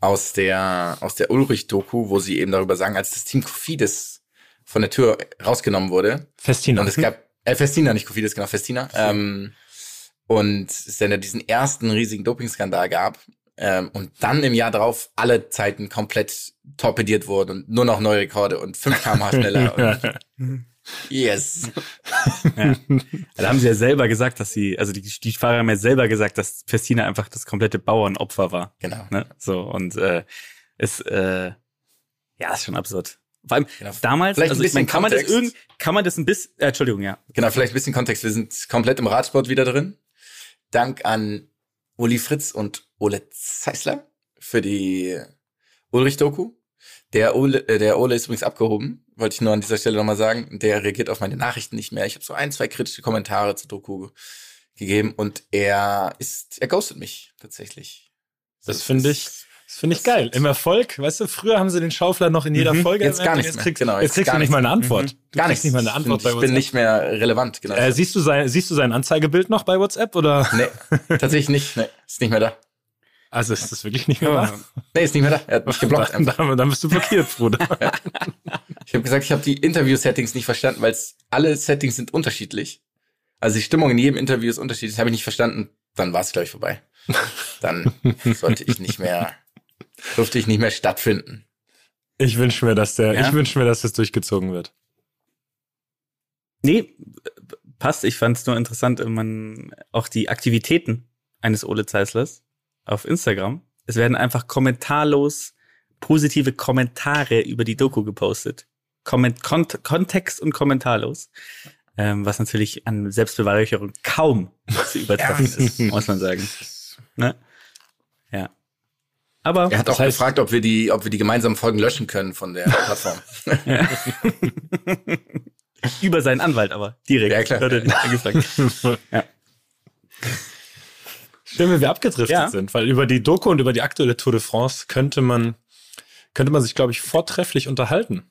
Speaker 5: aus der aus der Ulrich-Doku, wo sie eben darüber sagen, als das Team Kofidis von der Tür rausgenommen wurde
Speaker 4: Festina.
Speaker 5: und es gab äh, Festina, nicht Kofidis, genau Festina. Ähm, und es dann ja diesen ersten riesigen Dopingskandal gab ähm, und dann im Jahr darauf alle Zeiten komplett torpediert wurden und nur noch neue Rekorde und 5 km schneller. und, yes.
Speaker 3: Da haben sie ja selber gesagt, dass sie, also die, die Fahrer haben ja selber gesagt, dass Festina einfach das komplette Bauernopfer war.
Speaker 5: Genau.
Speaker 3: Ne? So, und äh, ist, äh, ja, ist schon absurd. Vor allem
Speaker 5: Genau.
Speaker 3: damals,
Speaker 5: Vielleicht ein
Speaker 3: also ich
Speaker 5: bisschen
Speaker 3: meine, kann man das
Speaker 5: Kontext.
Speaker 3: irgend, kann man das ein bisschen, äh, Entschuldigung, ja.
Speaker 5: Genau, vielleicht ein bisschen Kontext. Wir sind komplett im Radsport wieder drin. Dank an Uli Fritz und Ole Zeisler für die Ulrich-Doku. Der Ole, äh, der Ole ist übrigens abgehoben, wollte ich nur an dieser Stelle nochmal sagen. Der reagiert auf meine Nachrichten nicht mehr. Ich habe so ein, zwei kritische Kommentare zur Doku gegeben und er ist, er ghostet mich tatsächlich.
Speaker 4: Das finde ich, das finde ich geil. Im Erfolg, weißt du, früher haben sie den Schaufler noch in jeder
Speaker 3: Mhm.
Speaker 4: Folge.
Speaker 5: Jetzt gar nichts
Speaker 4: Jetzt kriegst,
Speaker 5: Genau,
Speaker 4: jetzt
Speaker 5: jetzt
Speaker 4: kriegst
Speaker 5: gar
Speaker 4: du nicht mal eine Antwort.
Speaker 3: Mhm.
Speaker 4: Du
Speaker 5: Gar
Speaker 4: kriegst nicht mal eine Antwort
Speaker 5: ich
Speaker 4: bei
Speaker 5: bin
Speaker 4: WhatsApp.
Speaker 5: nicht mehr relevant, genau.
Speaker 4: Äh, siehst du sein, siehst du sein Anzeigebild noch bei WhatsApp oder?
Speaker 5: nee, tatsächlich nicht. Nee, ist nicht mehr da.
Speaker 4: Also ist das wirklich nicht mehr wahr?
Speaker 5: Nee, ist nicht mehr da. Er hat mich geblockt.
Speaker 4: Dann, dann, dann bist du blockiert, Bruder.
Speaker 5: Ich habe gesagt, ich habe die Interview-Settings nicht verstanden, weil alle Settings sind unterschiedlich. Also die Stimmung in jedem Interview ist unterschiedlich. Das habe ich nicht verstanden. Dann war es, glaube ich, vorbei. Dann sollte ich nicht mehr, durfte ich nicht mehr stattfinden.
Speaker 4: Ich wünsche mir, dass der,
Speaker 3: Ja?
Speaker 4: ich wünsche mir, dass das durchgezogen wird.
Speaker 3: Nee, passt. Ich fand es nur interessant, wenn man auch die Aktivitäten eines Ole Zeislers auf Instagram. Es werden einfach kommentarlos positive Kommentare über die Doku gepostet. Komment Kont Kontext und kommentarlos. Ähm, was natürlich an Selbstbeweihräucherung kaum zu übertreffen ist, muss man sagen. Ne? Ja. Aber
Speaker 5: Er hat auch
Speaker 4: heißt-
Speaker 5: gefragt, ob wir die, ob wir die gemeinsamen Folgen löschen können von der Plattform.
Speaker 3: über seinen Anwalt aber direkt.
Speaker 5: Ja, klar.
Speaker 3: Hat er. Ja.
Speaker 4: Schön, wie wir abgedriftet
Speaker 3: Ja.
Speaker 4: sind, weil über die Doku und über die aktuelle Tour de France könnte man, könnte man sich, glaube ich, vortrefflich unterhalten.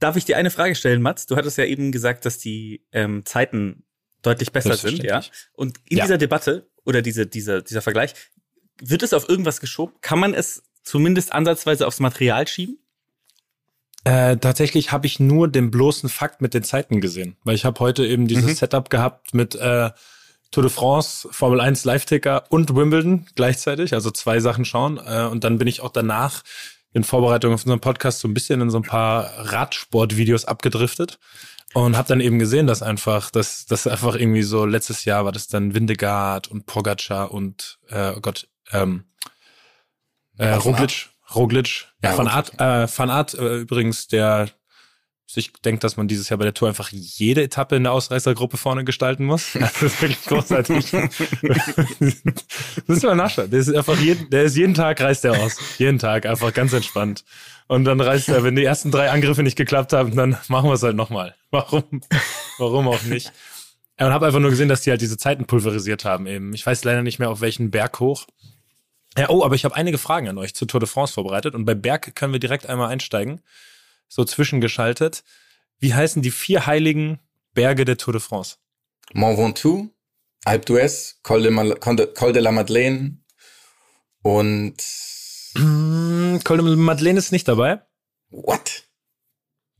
Speaker 3: Darf ich dir eine Frage stellen, Mats? Du hattest ja eben gesagt, dass die ähm, Zeiten deutlich besser sind, ja. Und in
Speaker 4: Ja.
Speaker 3: dieser Debatte oder diese, dieser, dieser Vergleich, wird es auf irgendwas geschoben? Kann man es zumindest ansatzweise aufs Material schieben?
Speaker 4: Äh, tatsächlich habe ich nur den bloßen Fakt mit den Zeiten gesehen, weil ich habe heute eben dieses
Speaker 3: Mhm.
Speaker 4: Setup gehabt mit äh, Tour de France, Formel 1 Live-Ticker und Wimbledon gleichzeitig, also zwei Sachen schauen. Äh, und dann bin ich auch danach in Vorbereitung auf unseren Podcast so ein bisschen in so ein paar Radsportvideos abgedriftet und habe dann eben gesehen, dass einfach, dass das einfach irgendwie so letztes Jahr war das dann Windegaard und Pogacar und äh, oh Gott, ähm, äh, Roglic, Roglic, ja, Van. Art, äh, Van Art äh, übrigens, der sich denkt, dass man dieses Jahr bei der Tour einfach jede Etappe in der Ausreißergruppe vorne gestalten muss. Das ist wirklich großartig. Müssen wir nachschauen. Der ist einfach jeden, der ist jeden Tag reist er aus. Jeden Tag, einfach ganz entspannt. Und dann reist er, wenn die ersten drei Angriffe nicht geklappt haben, dann machen wir es halt nochmal. Warum? Warum auch nicht? Ja, Und habe einfach nur gesehen, dass die halt diese Zeiten pulverisiert haben eben. Ich weiß leider nicht mehr, auf welchen Berg hoch. Ja, oh, aber ich habe einige Fragen an euch zur Tour de France vorbereitet und bei Berg können wir direkt einmal einsteigen. So zwischengeschaltet. Wie heißen die vier heiligen Berge der Tour de France?
Speaker 5: Mont Ventoux, Alpe d'Huez, Col Col de, la Madeleine und
Speaker 4: Mm, Col de Madeleine ist nicht dabei.
Speaker 5: what?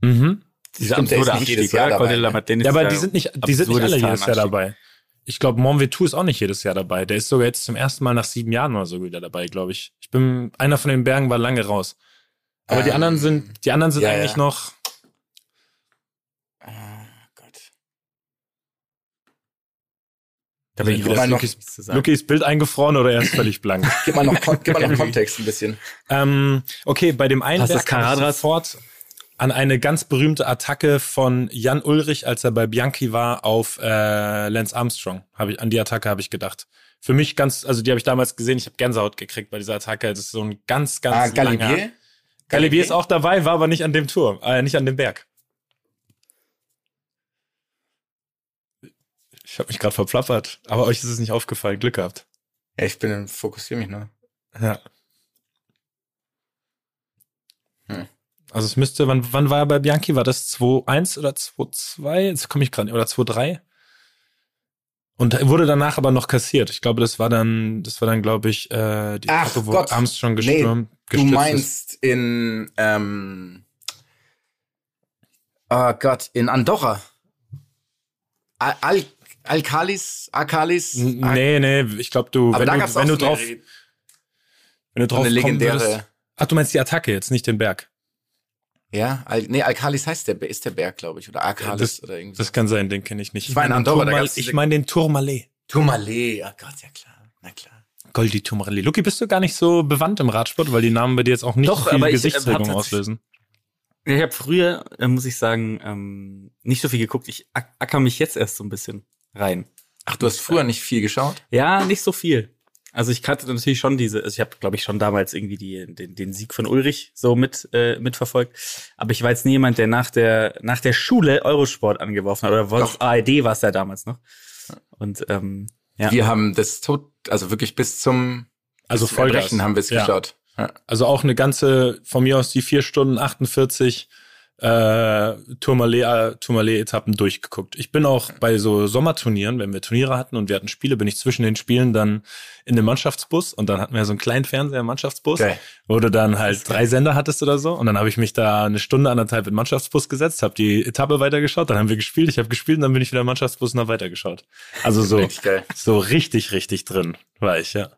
Speaker 4: Mhm.
Speaker 3: Dieser
Speaker 5: Stimmt,
Speaker 3: absurde
Speaker 5: nicht jedes
Speaker 3: Anstieg,
Speaker 5: Jahr
Speaker 3: oder?
Speaker 5: dabei,
Speaker 3: la
Speaker 4: Ja, aber die sind nicht, die sind nicht alle jedes Jahr dabei. Ich glaube, Mont Ventoux ist auch nicht jedes Jahr dabei. Der ist sogar jetzt zum ersten Mal nach sieben Jahren oder so wieder dabei, glaube ich. Ich bin, einer von den Bergen war lange raus. Aber die
Speaker 5: Ähm,
Speaker 4: anderen sind, die anderen sind
Speaker 5: ja,
Speaker 4: eigentlich
Speaker 5: ja.
Speaker 4: noch,
Speaker 5: Ah, Gott.
Speaker 3: Da bin ich wieder Lukis zu sagen.
Speaker 4: Luki ist Bild eingefroren oder er ist völlig blank.
Speaker 5: Gib mal noch, gib mal noch Kontext ein bisschen.
Speaker 4: Ähm, okay, bei dem einen ich
Speaker 3: Karadras?
Speaker 4: sofort an eine ganz berühmte Attacke von Jan Ulrich, als er bei Bianchi war, auf äh, Lance Armstrong. Habe ich an die Attacke habe ich gedacht. Für mich ganz, also die habe ich damals gesehen. Ich habe Gänsehaut gekriegt bei dieser Attacke. Das ist so ein ganz, ganz
Speaker 5: Ah,
Speaker 4: langer.
Speaker 5: Galibier?
Speaker 4: Galibier ist auch dabei, war aber nicht an dem Turm, äh, nicht an dem Berg. Ich habe mich gerade verplappert, aber euch ist es nicht aufgefallen. Glück gehabt.
Speaker 5: Ja, ich bin, fokussiere mich nur.
Speaker 4: Ja.
Speaker 5: Hm.
Speaker 4: Also es müsste, wann, wann war er bei Bianchi? War das 2-1 oder 2-2? Jetzt komme ich gerade, oder 2-3? Und wurde danach aber noch kassiert. Ich glaube, das war dann, das war dann, glaube ich, äh, die
Speaker 5: Ach
Speaker 4: Etappe, wo
Speaker 5: Gott.
Speaker 4: Armstrong
Speaker 5: Nee,
Speaker 4: gestürmt,
Speaker 5: Du
Speaker 4: gestürzt ist.
Speaker 5: meinst in, ähm, oh Gott, in Andorra. Al Al Alkalis.
Speaker 4: N-
Speaker 5: Al-
Speaker 4: Nee, nee, ich glaube, du,
Speaker 5: aber
Speaker 4: wenn du,
Speaker 5: gab's
Speaker 4: wenn du drauf, wenn du drauf
Speaker 5: eine legendäre.
Speaker 4: würdest. Ach, du meinst die Attacke jetzt, nicht den Berg.
Speaker 5: Ja, Al nee, Alkalis heißt der, ist der Berg, glaube ich, oder Alkalis
Speaker 4: das-
Speaker 5: oder irgendwie.
Speaker 4: Das kann sein, den kenne ich nicht.
Speaker 5: Ich war in da
Speaker 4: Ich meine den Tourmalet.
Speaker 5: Tourmalet, oh Gott, ja klar, na klar.
Speaker 4: Goldi Tourmalet. Luki, bist du gar nicht so bewandt im Radsport, weil die Namen bei dir jetzt auch nicht
Speaker 3: Doch,
Speaker 4: viel
Speaker 3: ich, äh,
Speaker 4: Gesichtsregung auslösen.
Speaker 3: Ja, Ich habe früher, äh, muss ich sagen, ähm, nicht so viel geguckt. Ich ack- acker mich jetzt erst so ein bisschen rein.
Speaker 5: Ach, du hast früher nicht viel geschaut?
Speaker 3: Ja, nicht so viel. Also ich kannte natürlich schon diese, also ich habe, glaube ich, schon damals irgendwie die, den, den Sieg von Ulrich so mit äh, mitverfolgt. Aber ich war jetzt nie jemand, der nach der nach der Schule Eurosport angeworfen hat. Oder was. ARD war es ja damals noch. Und ähm, ja.
Speaker 5: Wir haben das tot, also wirklich bis zum
Speaker 4: Also
Speaker 5: bis zum
Speaker 4: Vollgas.
Speaker 5: Erbrechen haben wir es
Speaker 4: Ja.
Speaker 5: geschaut. Ja.
Speaker 4: Also auch eine ganze, von mir aus die vier Stunden 48 äh, äh, Tourmalet-Etappen durchgeguckt. Ich bin auch bei so Sommerturnieren, wenn wir Turniere hatten und wir hatten Spiele, bin ich zwischen den Spielen dann in dem Mannschaftsbus und dann hatten wir so einen kleinen Fernseher im Mannschaftsbus,
Speaker 5: Geil.
Speaker 4: wo du dann halt drei Sender hattest oder so und dann habe ich mich da eine Stunde, anderthalb in den Mannschaftsbus gesetzt, habe die Etappe weitergeschaut, dann haben wir gespielt, ich habe gespielt und dann bin ich wieder im Mannschaftsbus und habe weitergeschaut. Also so,
Speaker 5: Richtig
Speaker 4: so richtig, richtig drin war ich, ja.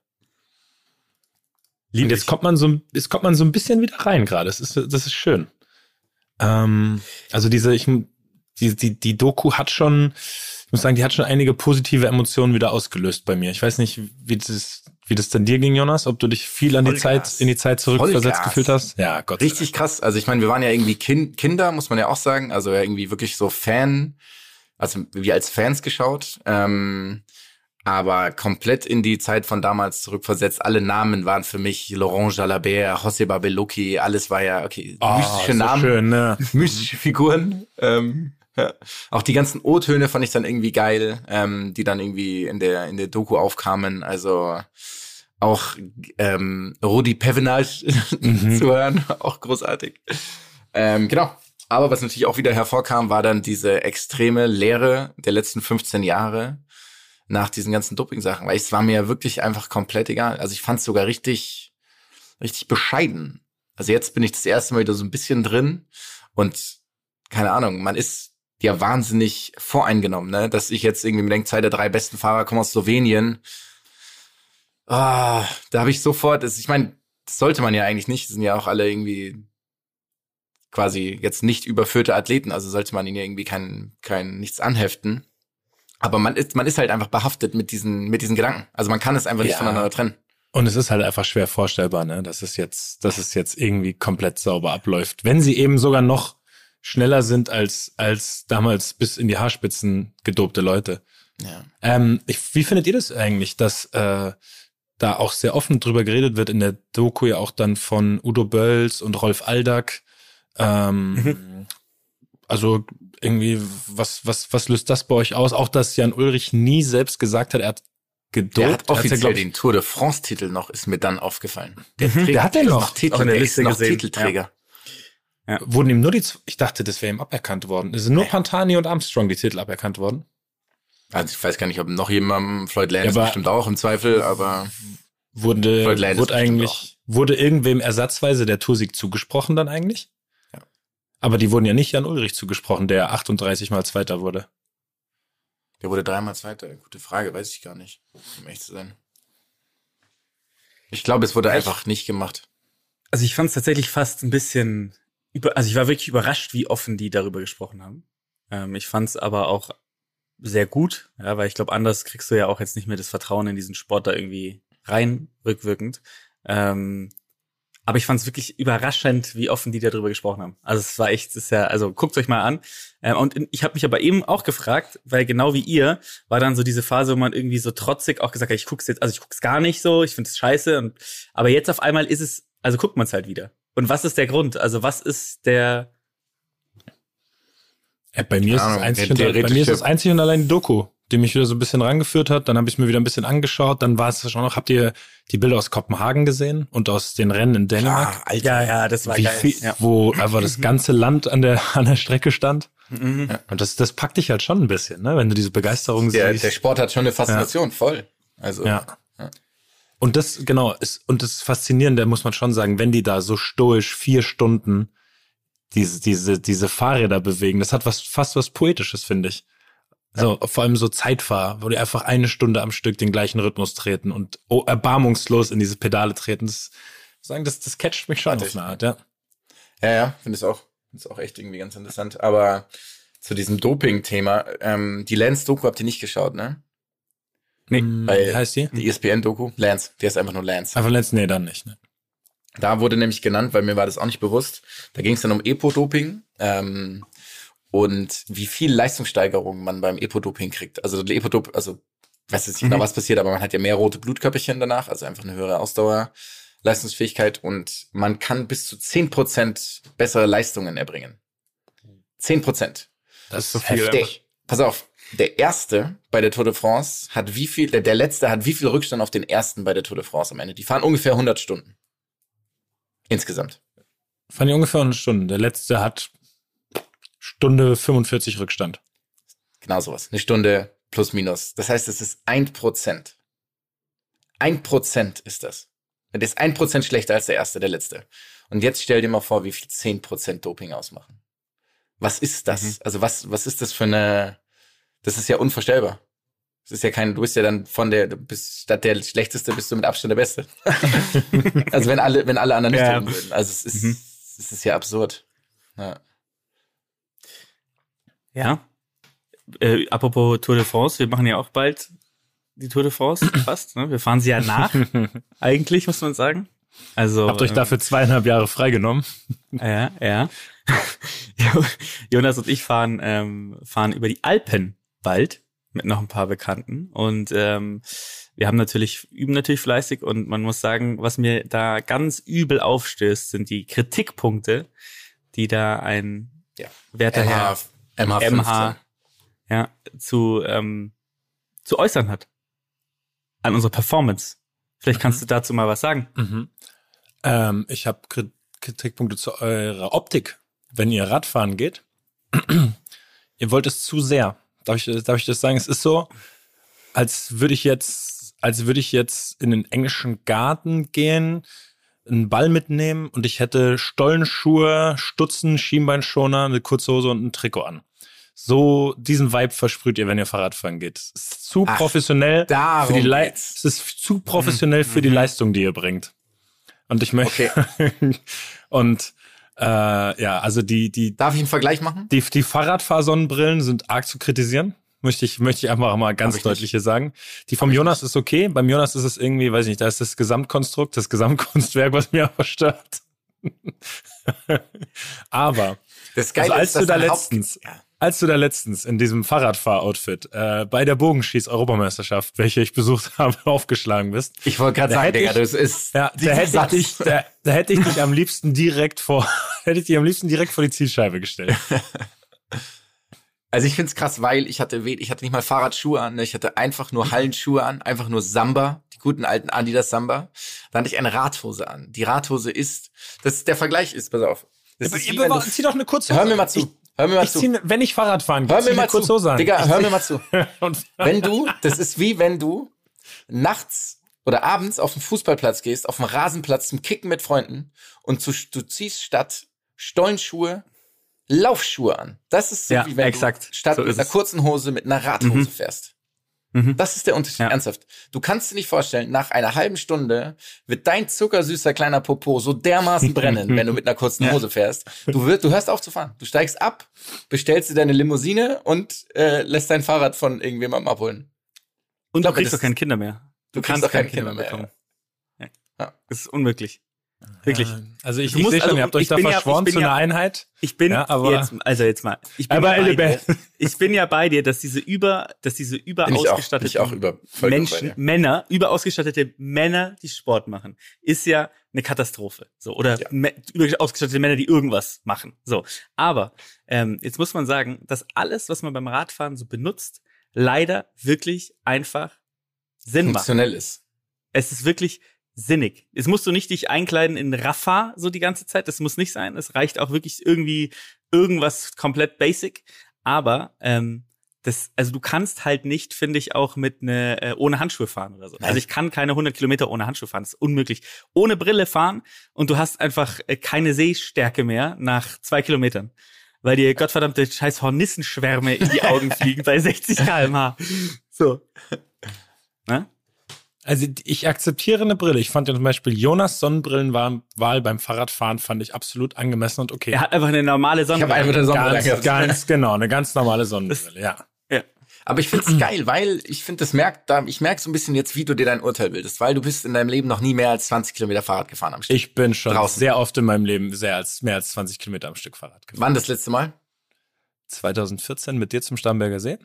Speaker 5: Lieb
Speaker 4: Und jetzt kommt man so, jetzt kommt man so ein bisschen wieder rein gerade. Das ist, das ist schön. Ähm, also diese, ich, die, die, die Doku hat schon, ich muss sagen, die hat schon einige positive Emotionen wieder ausgelöst bei mir. Ich weiß nicht, wie das, wie das denn dir ging, Jonas, ob du dich viel an die. Zeit, in die Zeit zurückversetzt
Speaker 5: Vollgas.
Speaker 4: gefühlt hast. Ja, Gott. sei Dank.
Speaker 5: Richtig krass. Also ich meine, wir waren ja irgendwie kind, Kinder, muss man ja auch sagen. Also ja irgendwie wirklich so Fan, also wir als Fans geschaut. Ähm, aber komplett in die Zeit von damals zurückversetzt. Alle Namen waren für mich Laurent Jalabert, José Babelucci, alles war ja, okay,
Speaker 4: Oh,
Speaker 5: mystische
Speaker 4: so
Speaker 5: Namen,
Speaker 4: Schön, ne?
Speaker 5: mystische Figuren. Ähm, ja. Auch die ganzen O-Töne fand ich dann irgendwie geil, ähm, die dann irgendwie in der, in der Doku aufkamen. Also auch ähm, Rudi Pevenage
Speaker 4: Mhm.
Speaker 5: zu hören, auch großartig. Ähm, genau. Aber was natürlich auch wieder hervorkam, war dann diese extreme Lehre der letzten 15 Jahre nach diesen ganzen Doping-Sachen, weil es war mir wirklich einfach komplett egal. Also ich fand es sogar richtig, richtig bescheiden. Also jetzt bin ich das erste Mal wieder so ein bisschen drin und keine Ahnung, man ist ja wahnsinnig voreingenommen, ne? Dass ich jetzt irgendwie mir denke, zwei der drei besten Fahrer kommen aus Slowenien. Ah, da habe ich sofort, ich meine, das sollte man ja eigentlich nicht, das sind ja auch alle irgendwie quasi jetzt nicht überführte Athleten, also sollte man ihnen ja irgendwie kein, kein nichts anheften. Aber man ist, man ist halt einfach behaftet mit diesen, mit diesen Gedanken. Also man kann es einfach nicht
Speaker 4: Ja.
Speaker 5: voneinander trennen.
Speaker 4: Und es ist halt einfach schwer vorstellbar, ne, dass es jetzt, dass es jetzt irgendwie komplett sauber abläuft. Wenn sie eben sogar noch schneller sind als, als damals bis in die Haarspitzen gedopte Leute.
Speaker 5: Ja.
Speaker 4: Ähm, ich, wie findet ihr das eigentlich, dass äh, da auch sehr offen drüber geredet wird in der Doku ja auch dann von Udo Bölls und Rolf Aldag? Ähm, Also irgendwie, was, was, was löst das bei euch aus? Auch, dass Jan Ulrich nie selbst gesagt hat, er hat gedopt.
Speaker 5: Der hat
Speaker 4: Er ja,
Speaker 5: offiziell
Speaker 4: glaub ich,
Speaker 5: den Tour de France-Titel noch, ist mir dann aufgefallen. Der,
Speaker 4: Der hat den
Speaker 5: ist
Speaker 4: noch.
Speaker 5: Titel,
Speaker 3: Auch in der Liste
Speaker 5: ist noch
Speaker 3: gesehen.
Speaker 5: Titelträger.
Speaker 4: Wurden ihm nur die, ich dachte, das wäre ihm aberkannt worden. Es sind nur Pantani und Armstrong die Titel aberkannt worden.
Speaker 5: Also ich weiß gar nicht, ob noch jemandem, Floyd Landis
Speaker 4: Ja, aber-
Speaker 5: bestimmt auch im Zweifel, aber
Speaker 4: Wurde, wurde eigentlich, wurde irgendwem ersatzweise der Toursieg zugesprochen dann eigentlich? Aber die wurden ja nicht Jan Ulrich zugesprochen, der 38 mal Zweiter wurde.
Speaker 5: der wurde dreimal Zweiter. Gute Frage, weiß ich gar nicht, um echt zu sein. Ich glaube, es wurde einfach nicht gemacht.
Speaker 3: Also ich fand es tatsächlich fast ein bisschen über, also ich war wirklich überrascht, wie offen die darüber gesprochen haben. Ähm, ich fand es aber auch sehr gut, ja, weil ich glaube, anders kriegst du ja auch jetzt nicht mehr das Vertrauen in diesen Sport da irgendwie rein, rückwirkend. Ähm, aber ich fand es wirklich überraschend, wie offen die darüber gesprochen haben. Also es war echt, es ist ja, also guckt euch mal an. Ähm, und in- ich habe mich aber eben auch gefragt, weil genau wie ihr war dann so diese Phase, wo man irgendwie so trotzig auch gesagt hat, ich guck's jetzt, also ich guck's gar nicht so, ich finde es scheiße. Und, aber jetzt auf einmal ist es, also guckt man es halt wieder. Und was ist der Grund? Also was ist der,
Speaker 4: Äh, bei mir ist
Speaker 5: Ahnung,
Speaker 4: einzig bei mir ist es einzig und allein die Doku, die mich wieder so ein bisschen rangeführt hat. Dann habe ich mir wieder ein bisschen angeschaut. Dann war es schon noch, habt ihr die Bilder aus Kopenhagen gesehen und aus den Rennen in Dänemark?
Speaker 5: Ah, Alter.
Speaker 3: ja, ja, das war
Speaker 4: Wie
Speaker 3: geil.
Speaker 4: viel,
Speaker 3: ja.
Speaker 4: wo einfach das ganze Land an der, an der Strecke stand.
Speaker 3: Mhm.
Speaker 4: Und das, das packt dich halt schon ein bisschen, ne? wenn du diese Begeisterung
Speaker 5: Der,
Speaker 4: siehst.
Speaker 5: der Sport hat schon eine Faszination, voll. Also,
Speaker 4: Ja. Und das, genau, ist, und das Faszinierende muss man schon sagen, wenn die da so stoisch vier Stunden diese, diese, diese Fahrräder bewegen, das hat was, fast was Poetisches, finde ich. So, vor allem so Zeitfahr, wo die einfach eine Stunde am Stück den gleichen Rhythmus treten und oh, erbarmungslos in diese Pedale treten. Das, sagen, das, das catcht mich schon
Speaker 5: Warte
Speaker 4: auf
Speaker 5: ich.
Speaker 4: eine Art, ja.
Speaker 5: Ja, ja, finde es auch. Es auch echt irgendwie ganz interessant. Aber zu diesem Doping-Thema, ähm, die Lance-Doku habt ihr nicht geschaut, ne?
Speaker 3: Nee.
Speaker 5: Weil-
Speaker 4: Wie heißt die?
Speaker 5: Die ESPN-Doku, Lance, der ist einfach nur Lance.
Speaker 4: Einfach letzten, nee, dann nicht. Ne?
Speaker 5: Da wurde nämlich genannt, weil mir war das auch nicht bewusst. Da ging es dann um Epo-Doping ähm, und wie viel Leistungssteigerung man beim Epo-Doping kriegt. Also Epo-Dop, also ich weiß jetzt nicht genau, was passiert, aber man hat ja mehr rote Blutkörperchen danach, also einfach eine höhere Ausdauer, Leistungsfähigkeit und man kann bis zu 10% bessere Leistungen erbringen. 10%.
Speaker 4: Das ist so
Speaker 3: viel,
Speaker 4: viel.
Speaker 5: Der, pass auf, der erste bei der Tour de France hat wie viel, der, der letzte hat wie viel Rückstand auf den ersten bei der Tour de France am Ende? Die fahren ungefähr 100 Stunden. Insgesamt.
Speaker 4: Fand ich ungefähr eine Stunde. Der letzte hat Stunde 45 Rückstand.
Speaker 5: Genau sowas. Eine Stunde plus minus. Das heißt, es ist ein Prozent. Ein Prozent ist das. Der ist ein Prozent schlechter als der erste, der letzte. Und jetzt stell dir mal vor, wie viel zehn Prozent Doping ausmachen. Was ist das? Also was, was ist das für eine, das ist ja unvorstellbar. Das ist ja kein, du bist ja dann von der, du bist statt der Schlechteste bist du mit Abstand der Beste. also wenn alle, wenn alle anderen nicht
Speaker 3: Ja.
Speaker 5: würden. Also es ist,
Speaker 3: Mhm.
Speaker 5: es ist ja absurd. Ja.
Speaker 3: Ja. Äh, apropos Tour de France, wir machen ja auch bald die Tour de France fast. Ne? Wir fahren sie ja nach, eigentlich, muss man sagen. Also,
Speaker 4: Habt euch
Speaker 3: ähm,
Speaker 4: dafür zweieinhalb Jahre freigenommen.
Speaker 3: Ja, ja. Jo- Jonas und ich fahren, ähm, fahren über die Alpen bald mit noch ein paar Bekannten. Und ähm, wir haben natürlich, üben natürlich fleißig und man muss sagen, was mir da ganz übel aufstößt, sind die Kritikpunkte, die da ein
Speaker 5: Ja.
Speaker 3: werter Herr
Speaker 5: MH, MH,
Speaker 3: ja, zu, ähm, zu äußern hat. An unsere Performance. Vielleicht kannst du dazu mal was sagen.
Speaker 4: Ähm, ich habe Kritikpunkte zu eurer Optik. wenn ihr Radfahren geht, ihr wollt es zu sehr. Darf ich, darf ich das sagen? Es ist so, als würde ich jetzt, als würde ich jetzt in den englischen Garten gehen, einen Ball mitnehmen und ich hätte Stollenschuhe, Stutzen, Schienbeinschoner, eine kurze Hose und ein Trikot an. So diesen Vibe versprüht ihr, wenn ihr Fahrradfahren geht. Es ist zu
Speaker 5: Ach,
Speaker 4: professionell für die Le
Speaker 5: geht's.
Speaker 4: Es ist zu professionell für die Leistung, die ihr bringt. Und ich möchte und äh, ja, also die die
Speaker 5: Darf ich einen Vergleich machen?
Speaker 4: die die Fahrradfahrsonnenbrillen sind arg zu kritisieren. Möchte ich, möchte ich einfach mal ganz deutlich hier sagen. Die vom Jonas ist okay. Beim Jonas ist es irgendwie, weiß ich nicht, da ist das Gesamtkonstrukt, das Gesamtkunstwerk, was mir aber stört. aber
Speaker 5: Das
Speaker 4: also als du da
Speaker 5: dein Haupt-
Speaker 4: letztens,
Speaker 5: Ja.
Speaker 4: Als du da letztens in diesem Fahrradfahr-Outfit äh, bei der Bogenschieß-Europameisterschaft, welche ich besucht habe, aufgeschlagen bist,
Speaker 5: Ich wollte gerade sagen, Digga,
Speaker 4: ich-
Speaker 5: das ist
Speaker 4: ja, da hätte ich
Speaker 5: Satz.
Speaker 4: dich, da, da hätte ich dich am liebsten direkt vor, hätte ich dich am liebsten direkt vor die Zielscheibe gestellt.
Speaker 5: Also ich find's krass, weil ich hatte ich hatte nicht mal Fahrradschuhe an, ne? ich hatte einfach nur Hallenschuhe an, einfach nur Samba, die guten alten Adidas Samba. Dann hatte ich eine Radhose an. Die Radhose ist, das ist der Vergleich ist, pass auf. Das ist wie wenn du,
Speaker 4: zieh doch eine kurze
Speaker 5: hör mir mal zu. Hör mir mal
Speaker 4: Ich
Speaker 5: zu.
Speaker 4: zieh, wenn ich Fahrrad fahren gehe,
Speaker 5: Hör mir mal zu.
Speaker 4: Hose an.
Speaker 5: Digga, hör mir mal zu.
Speaker 4: Und,
Speaker 5: Wenn du, das ist wie wenn du nachts oder abends auf den Fußballplatz gehst, auf dem Rasenplatz zum Kicken mit Freunden und zu, du ziehst statt Stollenschuhe Laufschuhe an. Das ist so
Speaker 3: Ja,
Speaker 5: wie wenn
Speaker 3: exakt.
Speaker 5: du statt
Speaker 3: So
Speaker 5: mit einer kurzen Hose mit einer Radhose
Speaker 3: Mhm.
Speaker 5: fährst.
Speaker 3: Mhm.
Speaker 5: Das ist der Unterschied,
Speaker 3: Ja.
Speaker 5: ernsthaft. Du kannst dir nicht vorstellen, nach einer halben Stunde wird dein zuckersüßer kleiner Popo so dermaßen brennen, wenn du mit einer kurzen
Speaker 3: Ja.
Speaker 5: Hose fährst. Du, wirst, du hörst auf zu fahren. Du steigst ab, bestellst dir deine Limousine und äh, lässt dein Fahrrad von irgendjemandem abholen.
Speaker 3: Und
Speaker 5: glaube,
Speaker 3: du kriegst doch keine Kinder mehr.
Speaker 5: Du kriegst doch keine Kinder mehr.
Speaker 3: bekommen. Ja.
Speaker 5: Ja.
Speaker 3: Das ist unmöglich. Wirklich.
Speaker 4: also ich, ich
Speaker 3: musst-
Speaker 4: sehe schon,
Speaker 3: also
Speaker 4: ihr habt euch da
Speaker 3: bin ja-
Speaker 4: verschworen
Speaker 3: ich bin
Speaker 4: zu
Speaker 3: ja-
Speaker 4: einer Einheit.
Speaker 3: Ich bin
Speaker 4: Ja, aber-
Speaker 3: jetzt, also jetzt mal. Ich bin,
Speaker 4: Aber
Speaker 3: ja bei dir, ich bin ja bei dir, dass diese über, dass diese überausgestatteten
Speaker 5: über
Speaker 3: Menschen. Männer, überausgestattete Männer, die Sport machen, ist ja eine Katastrophe. So oder
Speaker 5: Ja.
Speaker 3: überausgestattete Männer, die irgendwas machen. So, aber ähm, jetzt muss man sagen, dass alles, was man beim Radfahren so benutzt, leider wirklich einfach Sinn macht.
Speaker 5: funktionell ist.
Speaker 3: Es ist wirklich sinnig. Es musst du nicht dich einkleiden in Rafa so die ganze Zeit. Das muss nicht sein. Es reicht auch wirklich irgendwie irgendwas komplett basic. Aber ähm, das, also du kannst halt nicht, finde ich, auch mit ne äh, ohne Handschuhe fahren oder so.
Speaker 5: Nein.
Speaker 3: Also ich kann keine 100 Kilometer ohne Handschuhe fahren. Das ist unmöglich. Ohne Brille fahren und du hast einfach äh, keine Sehstärke mehr nach zwei Kilometern. Weil dir gottverdammte scheiß Hornissenschwärme in die Augen fliegen bei 60 km/h. So. Ne?
Speaker 4: Also ich akzeptiere eine Brille. Ich fand ja zum Beispiel Jonas Sonnenbrillenwahl beim Fahrradfahren fand ich absolut angemessen und okay.
Speaker 3: Er hat einfach eine normale
Speaker 5: Ich habe
Speaker 3: Sonnenbrille.
Speaker 5: mit der Sonnenbrille
Speaker 4: ganz, ganz genau, eine ganz normale Sonnenbrille, ja.
Speaker 3: Ja.
Speaker 5: Aber ich find's geil, weil ich finde, das merkt, da, ich merke so ein bisschen jetzt, wie du dir dein Urteil bildest, weil du bist in deinem Leben noch nie mehr als 20 Kilometer Fahrrad gefahren am Stück.
Speaker 4: Ich bin schon
Speaker 5: Draußen.
Speaker 4: sehr oft in meinem Leben sehr als mehr als 20 Kilometer am Stück Fahrrad gefahren.
Speaker 5: Wann das letzte Mal?
Speaker 4: 2014 mit dir zum Starnberger See.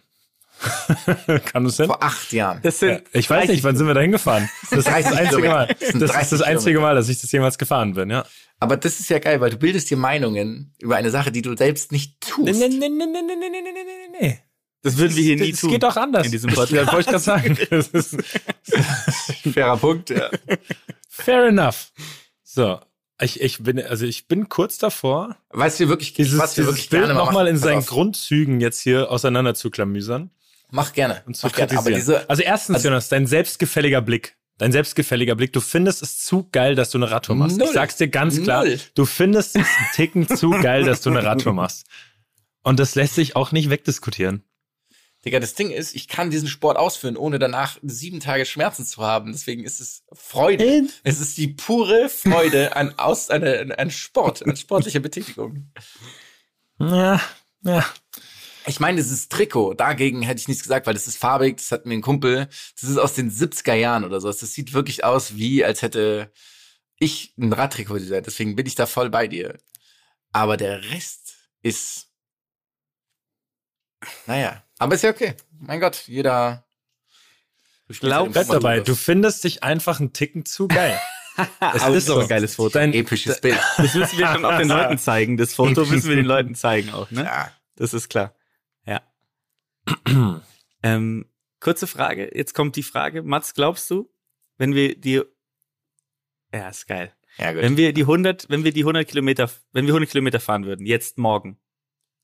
Speaker 4: Kann es hin?
Speaker 5: Vor acht Jahren.
Speaker 3: Das
Speaker 4: Ja,
Speaker 3: sind
Speaker 4: ich weiß nicht, wann sind wir da hingefahren? Das ist das
Speaker 5: 30
Speaker 4: einzige. Mal.
Speaker 5: Das
Speaker 4: Das ist
Speaker 5: 30
Speaker 4: das einzige. Mal, dass ich das jemals gefahren bin, ja.
Speaker 5: Aber das ist ja geil, weil du bildest dir Meinungen über eine Sache, die du selbst nicht tust.
Speaker 4: Nee, nee, nee, nee, nee, nee, nee, nee, nee.
Speaker 3: Das würden wir hier nie
Speaker 4: das
Speaker 3: tun.
Speaker 4: geht auch anders.
Speaker 3: in diesem
Speaker 4: Das
Speaker 3: Podcast.
Speaker 4: wollte ich gerade sagen. Das ist
Speaker 5: Fairer Punkt, ja.
Speaker 4: fair enough. So. Ich, ich bin, also ich bin kurz davor,
Speaker 5: Was wir wirklich,
Speaker 4: dieses,
Speaker 5: was wir
Speaker 4: dieses
Speaker 5: wirklich
Speaker 4: Bild nochmal in seinen. Grundzügen jetzt hier auseinander zu klamüsern
Speaker 5: Mach gerne.
Speaker 4: und zu
Speaker 5: Mach gerne. Aber diese,
Speaker 4: also erstens,
Speaker 5: also-
Speaker 4: Jonas, dein selbstgefälliger Blick. Dein selbstgefälliger Blick. Du findest es zu geil, dass du eine Radtour machst.
Speaker 5: Null.
Speaker 4: Ich sag's dir ganz klar.
Speaker 5: Null.
Speaker 4: Du findest es einen Ticken zu geil, dass du eine Radtour machst. Und das lässt sich auch nicht wegdiskutieren.
Speaker 5: Digga, das Ding ist, ich kann diesen Sport ausführen, ohne danach sieben Tage Schmerzen zu haben. Deswegen ist es Freude. Es ist die pure Freude an, aus, eine, an Sport, an sportlicher Betätigung.
Speaker 4: Ja, ja.
Speaker 5: Ich meine, dieses Trikot, dagegen hätte ich nichts gesagt, weil das ist farbig, das hat mir ein Kumpel, das ist aus den 70er Jahren oder so. Das sieht wirklich aus, wie als hätte ich ein Radtrikot designt. Deswegen bin ich da voll bei dir. Aber der Rest ist, naja, aber ist ja okay. Mein Gott, jeder.
Speaker 3: Glaub-
Speaker 5: Fußball,
Speaker 4: dabei.
Speaker 5: du
Speaker 4: findest dich einfach einen Ticken zu geil. Es
Speaker 3: Aber
Speaker 4: ist
Speaker 3: ist doch ein
Speaker 4: so.
Speaker 3: geiles Foto.
Speaker 4: Dein,
Speaker 5: episches Bild.
Speaker 3: Das müssen wir schon auch den Leuten zeigen. Das Foto müssen wir den Leuten zeigen auch, ne?
Speaker 5: Ja.
Speaker 3: Das ist klar. Ja. ähm, kurze Frage. Jetzt kommt die Frage. Mats, glaubst du, wenn wir die, ja, ist geil.
Speaker 5: Ja, gut.
Speaker 3: Wenn wir die 100, wenn wir die 100 Kilometer, wenn wir 100 Kilometer fahren würden, jetzt morgen.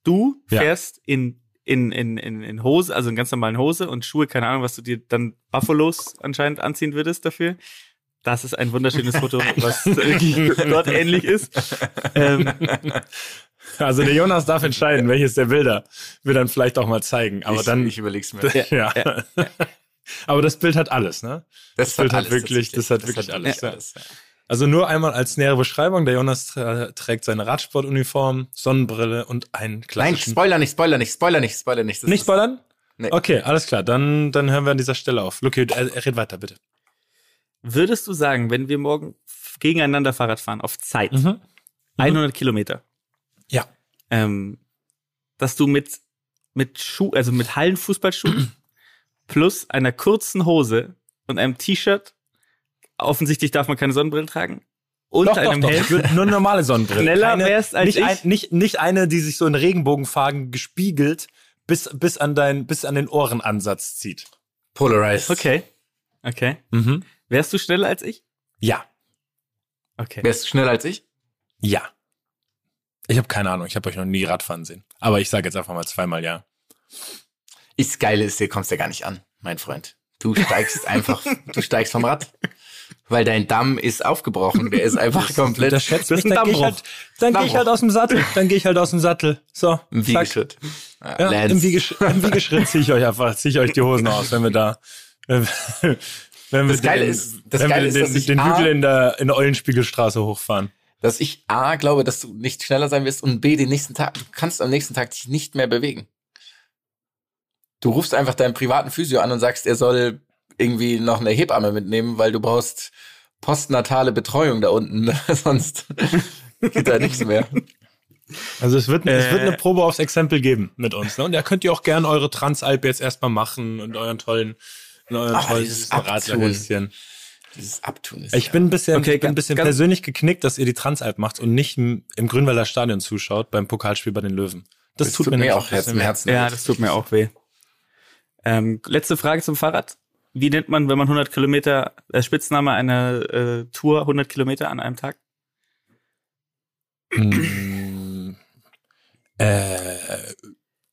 Speaker 3: Du
Speaker 4: Ja.
Speaker 3: fährst in, in, in, in, in Hose, also in ganz normalen Hose und Schuhe, keine Ahnung, was du dir dann Buffalos anscheinend anziehen würdest dafür. Das ist ein wunderschönes Foto, was wirklich dort ähnlich ist. Ähm,
Speaker 4: Also der Jonas darf entscheiden, welches der Bilder wir dann vielleicht auch mal zeigen. Aber
Speaker 5: ich,
Speaker 4: dann,
Speaker 5: ich überleg's mir.
Speaker 4: ja. Aber das Bild hat alles, ne?
Speaker 5: Das,
Speaker 4: Bild hat
Speaker 5: alles
Speaker 4: wirklich-
Speaker 5: tatsächlich.
Speaker 4: das hat wirklich alles, ja.
Speaker 5: ja.
Speaker 4: Also nur einmal als nähere Beschreibung. Der Jonas tra trägt seine Radsportuniform, Sonnenbrille und einen
Speaker 5: Nein,
Speaker 4: klassischen...
Speaker 5: Spoiler nicht, Spoiler nicht, Spoiler nicht, Spoiler nicht. Das
Speaker 4: nicht spoilern?
Speaker 5: Nee.
Speaker 4: Okay, alles klar. Dann, dann hören wir an dieser Stelle auf. Äh, red weiter, bitte.
Speaker 3: würdest du sagen, wenn wir morgen gegeneinander Fahrrad fahren, auf Zeit,
Speaker 4: Mhm.
Speaker 3: 100 Kilometer,
Speaker 4: Ja.
Speaker 3: ähm, dass du mit, mit Schuh, also mit Hallenfußballschuhen plus einer kurzen Hose und einem T-Shirt, offensichtlich darf man keine Sonnenbrille tragen, und
Speaker 4: Doch, doch,
Speaker 3: einem
Speaker 4: doch.
Speaker 3: Helm.
Speaker 4: Würd nur eine normale Sonnenbrille.
Speaker 3: Schneller
Speaker 4: Keine-
Speaker 3: wärst als
Speaker 4: nicht,
Speaker 3: ich.
Speaker 4: Ein, nicht, nicht eine, die sich so in Regenbogenfarben gespiegelt bis, bis an dein, bis an den Ohrenansatz zieht.
Speaker 5: Polarized.
Speaker 3: Okay. Okay.
Speaker 4: Mhm.
Speaker 3: Wärst du schneller als ich?
Speaker 4: Ja.
Speaker 3: Okay.
Speaker 5: Wärst du schneller als ich?
Speaker 4: Ja. Ich habe keine Ahnung. Ich habe euch noch nie Radfahren sehen. Aber ich sage jetzt einfach mal zweimal ja.
Speaker 5: Das Geile ist, dir kommst ja gar nicht an, mein Freund. Du steigst einfach, du steigst vom Rad. Weil dein Damm ist aufgebrochen. Der ist einfach komplett
Speaker 4: Das schätzt
Speaker 3: Das
Speaker 4: mich, dann gehe ich halt, dann geh ich halt aus dem Sattel. Dann gehe ich halt aus dem Sattel. So.
Speaker 5: im. Wiegeschritt. Ja,
Speaker 4: Ja, im, Wiegesch im Wiegeschritt ziehe ich euch einfach, ziehe ich euch die Hosen aus, wenn wir da, wenn wir, wenn wir
Speaker 5: Das Geile
Speaker 4: den,
Speaker 5: ist- das
Speaker 4: wenn
Speaker 5: Geile
Speaker 4: wir
Speaker 5: ist,
Speaker 4: den,
Speaker 5: dass ich
Speaker 4: den Hügel in der, in der Eulenspiegelstraße hochfahren.
Speaker 5: Dass ich A, glaube, dass du nicht schneller sein wirst und B, den nächsten Tag, du kannst am nächsten Tag dich nicht mehr bewegen. Du rufst einfach deinen privaten Physio an und sagst, er soll irgendwie noch eine Hebamme mitnehmen, weil du brauchst postnatale Betreuung da unten, sonst geht da nichts mehr.
Speaker 4: Also es wird, es wird
Speaker 3: Äh.
Speaker 4: eine Probe aufs Exempel geben mit uns. Ne? Und da könnt ihr auch gerne eure Transalp jetzt erstmal machen und euren tollen, und euren
Speaker 5: Ah,
Speaker 4: tollen. Radlerhöschen.
Speaker 5: Dieses Abtun ist
Speaker 4: Ich
Speaker 5: ja-
Speaker 4: bin ein bisschen,
Speaker 3: Okay,
Speaker 4: ich bin ein bisschen
Speaker 3: ganz-
Speaker 4: persönlich geknickt, dass ihr die Transalp macht und nicht im, im Grünwalder Stadion zuschaut beim Pokalspiel bei den Löwen. Das,
Speaker 5: das
Speaker 4: tut, mir, nämlich
Speaker 5: auch
Speaker 4: ein
Speaker 5: Herz
Speaker 4: bisschen
Speaker 5: im
Speaker 4: weh.
Speaker 5: Herzen.
Speaker 3: Ja, das tut mir auch weh. Ähm, letzte Frage zum Fahrrad. Wie nennt man, wenn man 100 Kilometer, äh, Spitzname einer äh, Tour 100 Kilometer an einem Tag?
Speaker 4: Mm, äh,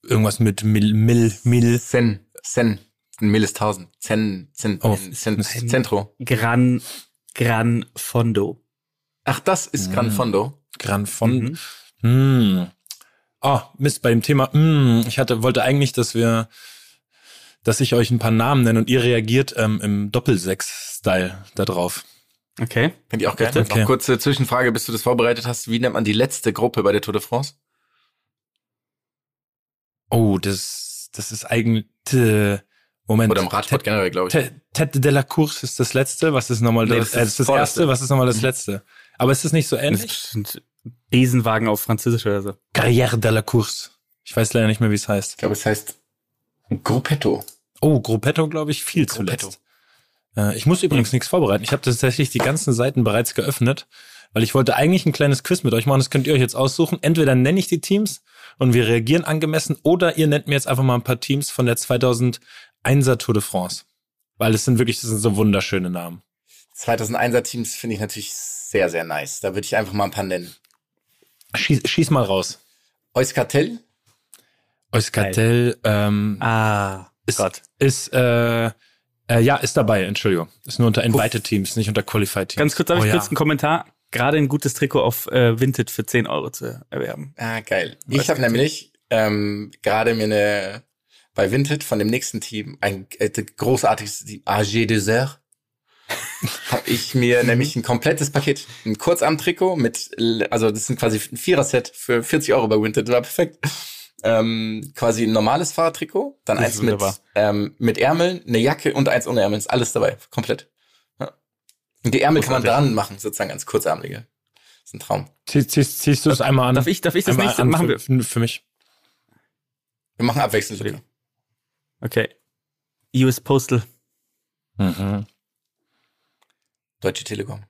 Speaker 4: irgendwas mit Mil, Mil, Mil.
Speaker 5: Zen, Zen, ein Mill ist 1000. Zen, Zen,
Speaker 4: Oh.
Speaker 5: Zen, Centro.
Speaker 3: Gran, Gran Fondo.
Speaker 5: Ach, das ist Gran
Speaker 4: Mm.
Speaker 5: Fondo.
Speaker 4: Gran von.
Speaker 3: Mhm.
Speaker 4: Mm. Oh, Mist, bei dem Thema, mm, ich hatte, wollte eigentlich, dass wir, dass ich euch ein paar Namen nenne und ihr reagiert ähm, im Doppelsechs-Style da drauf.
Speaker 3: Okay.
Speaker 5: Finde ich auch geil.
Speaker 4: Okay.
Speaker 5: Noch kurze Zwischenfrage, bis du das vorbereitet hast. Wie nennt man die letzte Gruppe bei der Tour de France?
Speaker 4: Oh, das, das ist eigentlich, äh, Moment.
Speaker 5: Oder im Radsport generell, glaube ich.
Speaker 4: Te- Tête de la Course ist das letzte. Was ist nochmal
Speaker 5: Nee,
Speaker 4: das,
Speaker 5: das
Speaker 4: äh,
Speaker 5: ist
Speaker 4: das, ist das
Speaker 5: vorletzte.
Speaker 4: erste? Was ist nochmal das letzte? Aber ist das nicht so ähnlich?
Speaker 3: Das sind Riesenwagen auf Französisch oder so.
Speaker 4: Carrière de la Course. Ich weiß leider nicht mehr, wie es heißt.
Speaker 5: Ich glaube, es heißt Gruppetto.
Speaker 4: Oh, Gruppetto, glaube ich, viel
Speaker 5: Gruppetto.
Speaker 4: zuletzt. Äh, ich muss übrigens nichts vorbereiten. Ich habe tatsächlich die ganzen Seiten bereits geöffnet, weil ich wollte eigentlich ein kleines Quiz mit euch machen. Das könnt ihr euch jetzt aussuchen. Entweder nenne ich die Teams und wir reagieren angemessen oder ihr nennt mir jetzt einfach mal ein paar Teams von der 2001er Tour de France. Weil es sind wirklich, das sind so wunderschöne Namen.
Speaker 5: 2001er Teams finde ich natürlich sehr, sehr nice. Da würde ich einfach mal ein paar nennen.
Speaker 4: Schieß, schieß mal raus.
Speaker 5: Euskartel,
Speaker 4: Euskartel, ähm,
Speaker 3: Ah,
Speaker 4: ist,
Speaker 3: Gott.
Speaker 4: ist äh, äh, ja, ist dabei, Entschuldigung. Ist nur unter Invited Teams, nicht unter Qualified Teams.
Speaker 3: Ganz kurz, habe
Speaker 4: Oh
Speaker 3: ich
Speaker 4: ja.
Speaker 3: kurz einen Kommentar. Gerade ein gutes Trikot auf äh, Vinted für 10 Euro zu erwerben.
Speaker 5: Ah, geil. Ich habe nämlich ähm, gerade mir eine bei Vinted von dem nächsten Team ein äh, großartiges Team, AG Dessert. habe ich mir nämlich ein komplettes Paket, ein Kurzarm-Trikot mit, also das sind quasi ein Vierer-Set für 40 Euro bei Vinted, war perfekt. Ähm, quasi ein normales Fahrradtrikot, dann
Speaker 3: Das
Speaker 5: eins mit, ähm, mit Ärmeln, eine Jacke und eins ohne Ärmeln, ist alles dabei, komplett. Ja. Und die Ärmel kann man dran machen, sozusagen als kurzarmige. Das ist ein Traum.
Speaker 4: Ziehst, ziehst, ziehst du es einmal an?
Speaker 3: Darf ich, darf ich das nächste machen?
Speaker 4: für, für, mich.
Speaker 5: Wir machen abwechselnd. Luca.
Speaker 3: Okay. US Postal.
Speaker 4: Mhm.
Speaker 5: Deutsche Telekom.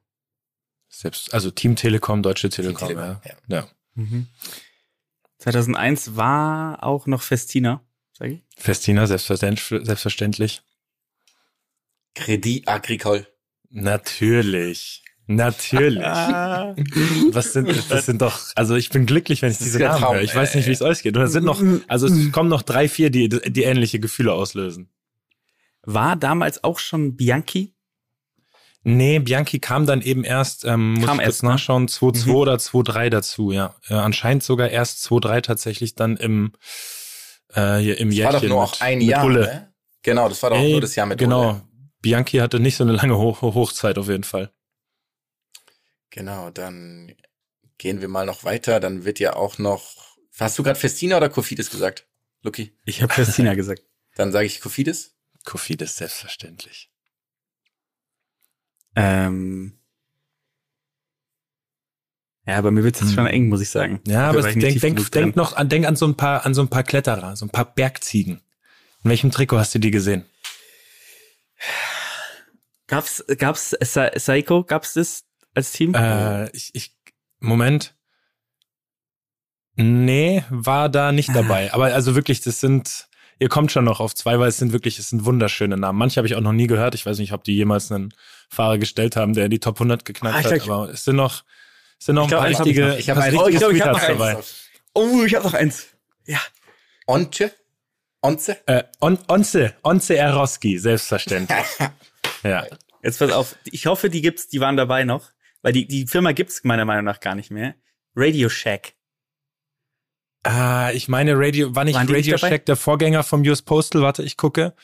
Speaker 4: Selbst, also Team Telekom, Deutsche Telekom.
Speaker 5: Telekom,
Speaker 4: ja.
Speaker 5: ja.
Speaker 4: ja.
Speaker 3: 2001 war auch noch Festina, sag ich.
Speaker 4: Festina, selbstverständlich. selbstverständlich.
Speaker 5: Credit Agricole.
Speaker 4: Natürlich. Natürlich. Was sind, das sind doch, also ich bin glücklich, wenn ich diese Namen
Speaker 5: Traum,
Speaker 4: höre. Ich weiß nicht, wie es euch geht. Und es sind noch, also es kommen noch drei, vier, die, die ähnliche Gefühle auslösen.
Speaker 3: War damals auch schon Bianchi?
Speaker 4: Nee, Bianchi kam dann eben erst, ähm, muss
Speaker 3: Kam
Speaker 4: ich kurz
Speaker 3: erst, ne?
Speaker 4: nachschauen, 2-2
Speaker 3: Mhm.
Speaker 4: oder 2-3 dazu, ja. Äh, anscheinend sogar erst 2-3 tatsächlich dann im, äh, hier im
Speaker 5: Das war
Speaker 4: Jährchen.
Speaker 5: doch nur auch
Speaker 4: mit-
Speaker 5: ein
Speaker 4: mit
Speaker 5: Jahr, ne? Genau, das war doch
Speaker 4: Ey,
Speaker 5: nur das Jahr mit
Speaker 4: Genau.
Speaker 5: Ulle.
Speaker 4: Bianchi hatte nicht so eine lange Hoch Hochzeit auf jeden Fall.
Speaker 5: Genau, dann gehen wir mal noch weiter. Dann wird ja auch noch. Hast du gerade Festina oder Kofidis gesagt, Lucky?
Speaker 3: Ich habe Christina gesagt.
Speaker 5: Dann sage ich Kofidis.
Speaker 4: Kofidis selbstverständlich.
Speaker 3: Ähm, ja, bei mir wird es jetzt
Speaker 4: Hm.
Speaker 3: schon eng, muss ich sagen.
Speaker 4: Ja, aber denk, denk, denk noch an, denk an so ein paar, an so ein paar Kletterer, so ein paar Bergziegen. In welchem Trikot hast du die gesehen?
Speaker 3: Gab's, gab's Saiko, gab's das als Team?
Speaker 4: Äh, ich, ich, Moment. Nee, war da nicht dabei. Aber also wirklich, das sind, ihr kommt schon noch auf zwei, weil es sind wirklich, es sind wunderschöne Namen. Manche habe ich auch noch nie gehört. Ich weiß nicht, ob die jemals einen Fahrer gestellt haben, der die Top 100 geknackt
Speaker 3: Ah,
Speaker 4: hat.
Speaker 3: glaub,
Speaker 4: aber es sind noch, es sind noch
Speaker 3: Ich glaub,
Speaker 4: ein paar
Speaker 3: hab ich
Speaker 4: richtige,
Speaker 3: noch.
Speaker 5: Ich hab
Speaker 4: paar
Speaker 5: eins.
Speaker 3: Oh, ich glaub, ich hab noch
Speaker 4: Sweethearts
Speaker 3: eins.
Speaker 4: dabei.
Speaker 3: oh, ich habe noch eins.
Speaker 5: Once? Once?
Speaker 4: Äh, On, Onze, Onze Eroski, selbstverständlich. ja.
Speaker 3: Jetzt pass auf, ich hoffe, die gibt's, die waren dabei noch, weil die, die Firma gibt's meiner Meinung nach gar nicht mehr. Radio Shack.
Speaker 4: Ah, ich meine Radio, war nicht
Speaker 3: Waren nicht
Speaker 4: Radio
Speaker 3: dabei?
Speaker 4: Shack der Vorgänger vom US Postal? Warte, ich gucke.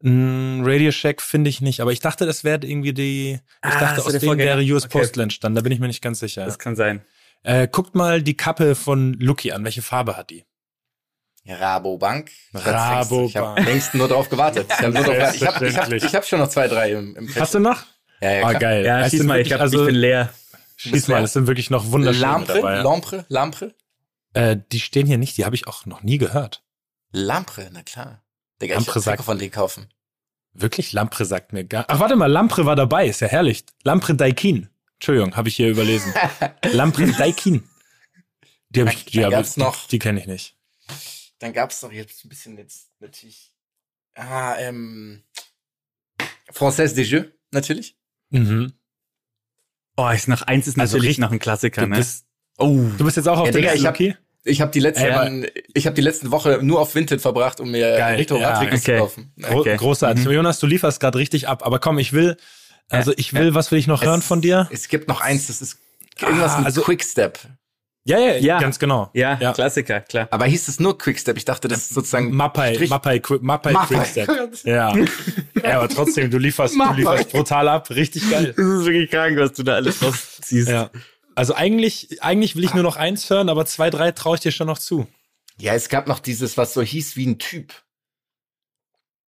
Speaker 4: Mm, Radio Shack finde ich nicht, aber ich dachte, das wäre irgendwie die, ich
Speaker 3: Ah,
Speaker 4: dachte, aus
Speaker 3: der
Speaker 4: denen wäre. US
Speaker 3: Okay.
Speaker 4: Postal entstanden, da bin ich mir nicht ganz sicher.
Speaker 3: Das kann sein.
Speaker 4: Äh, guckt mal die Kappe von Lucky an, welche Farbe hat die?
Speaker 5: Rabobank.
Speaker 4: Rabobank.
Speaker 5: Ich habe längst nur drauf gewartet. Ich habe. Ich hab, hab schon noch zwei, drei im, im
Speaker 4: Hast du noch?
Speaker 5: Ja, ja,
Speaker 4: Ah, geil.
Speaker 3: Ja,
Speaker 4: Es
Speaker 3: schieß mal, ich,
Speaker 4: wirklich-
Speaker 3: hab,
Speaker 4: also,
Speaker 3: ich bin leer.
Speaker 4: schieß mal, es sind wirklich noch wunderschöne
Speaker 5: Lampre?
Speaker 4: dabei. Ja.
Speaker 5: Lampre? Lampre?
Speaker 4: Äh, die stehen hier nicht, die habe ich auch noch nie gehört.
Speaker 5: Lampre, na klar. Digga,
Speaker 4: Lampre
Speaker 5: ich
Speaker 4: sagt-
Speaker 5: von denen kaufen.
Speaker 4: Wirklich? Lampre sagt mir gar. Ach, warte mal, Lampre war dabei, ist ja herrlich. Lampre Daikin. Entschuldigung, habe ich hier überlesen. Lampre Daikin. Die habe ich, die, hab ich,
Speaker 5: noch-
Speaker 4: die, die kenne ich nicht.
Speaker 5: Dann gab's doch jetzt ein bisschen jetzt natürlich. Ah, ähm. Française des Jeux, natürlich.
Speaker 4: Mhm.
Speaker 3: Oh, ist nach eins ist
Speaker 4: Also
Speaker 3: natürlich
Speaker 4: richtig-
Speaker 3: noch ein Klassiker,
Speaker 4: Du
Speaker 3: ne?
Speaker 4: bist,
Speaker 3: oh.
Speaker 4: du bist jetzt auch auf
Speaker 5: Ja,
Speaker 4: der
Speaker 5: Digga, ich hab-? Ich habe die letzten,
Speaker 4: Ey, aber-
Speaker 5: ich habe die letzten Woche nur auf Vinted verbracht, um mir
Speaker 4: Geil,
Speaker 5: Richtung
Speaker 4: ja,
Speaker 5: Radtrikots
Speaker 3: okay.
Speaker 5: zu kaufen.
Speaker 4: Gro
Speaker 3: Okay.
Speaker 4: Großartig.
Speaker 3: Mhm.
Speaker 4: Jonas, du lieferst gerade richtig ab. Aber komm, ich will, also ich will, was will ich noch hören
Speaker 5: Es-
Speaker 4: von dir?
Speaker 5: Es gibt noch eins, das ist irgendwas
Speaker 4: Ah,
Speaker 5: mit
Speaker 4: also-
Speaker 5: Quickstep.
Speaker 4: Ja, ja,
Speaker 3: Ja.
Speaker 4: ganz genau.
Speaker 3: ja,
Speaker 4: Ja.
Speaker 3: Klassiker, klar.
Speaker 5: Aber hieß es nur Quickstep? Ich dachte, das ist sozusagen
Speaker 4: Mappai,
Speaker 5: Strich-
Speaker 4: Mappai, Mappai,
Speaker 5: Mappai.
Speaker 4: Quickstep. Ja. ja, aber trotzdem, du lieferst, du lieferst brutal ab. Richtig geil.
Speaker 3: Das ist wirklich krank, was du da alles rausziehst.
Speaker 4: Ja. Also eigentlich, eigentlich will ich nur noch eins hören, aber zwei, drei traue ich dir schon noch zu.
Speaker 5: Ja, es gab noch dieses, was so hieß wie ein Typ.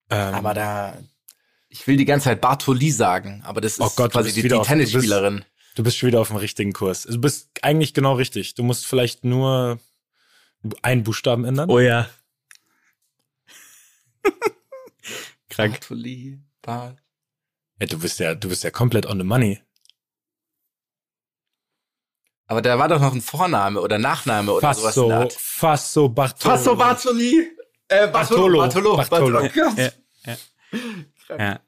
Speaker 4: Ähm,
Speaker 5: Aber da, ich will die ganze Zeit Bartoli sagen, aber das ist
Speaker 4: Oh Gott,
Speaker 5: quasi die, die Tennisspielerin.
Speaker 4: Du bist schon wieder auf dem richtigen Kurs. Du bist eigentlich genau richtig. Du musst vielleicht nur einen Buchstaben ändern.
Speaker 3: Oh ja. krank.
Speaker 5: Bartoli, Bar
Speaker 4: Ja, du bist ja, du bist ja komplett on the money.
Speaker 5: aber da war doch noch ein Vorname oder Nachname oder sowas in
Speaker 4: Fasso,
Speaker 5: der Art.
Speaker 4: Fasso Bartolo.
Speaker 5: Fasso Bartoli. Äh, Bartolo.
Speaker 4: Bartolo.
Speaker 5: Bartolo.
Speaker 4: Bartolo.
Speaker 5: Bartolo.
Speaker 3: Ja, ja.
Speaker 4: Ja,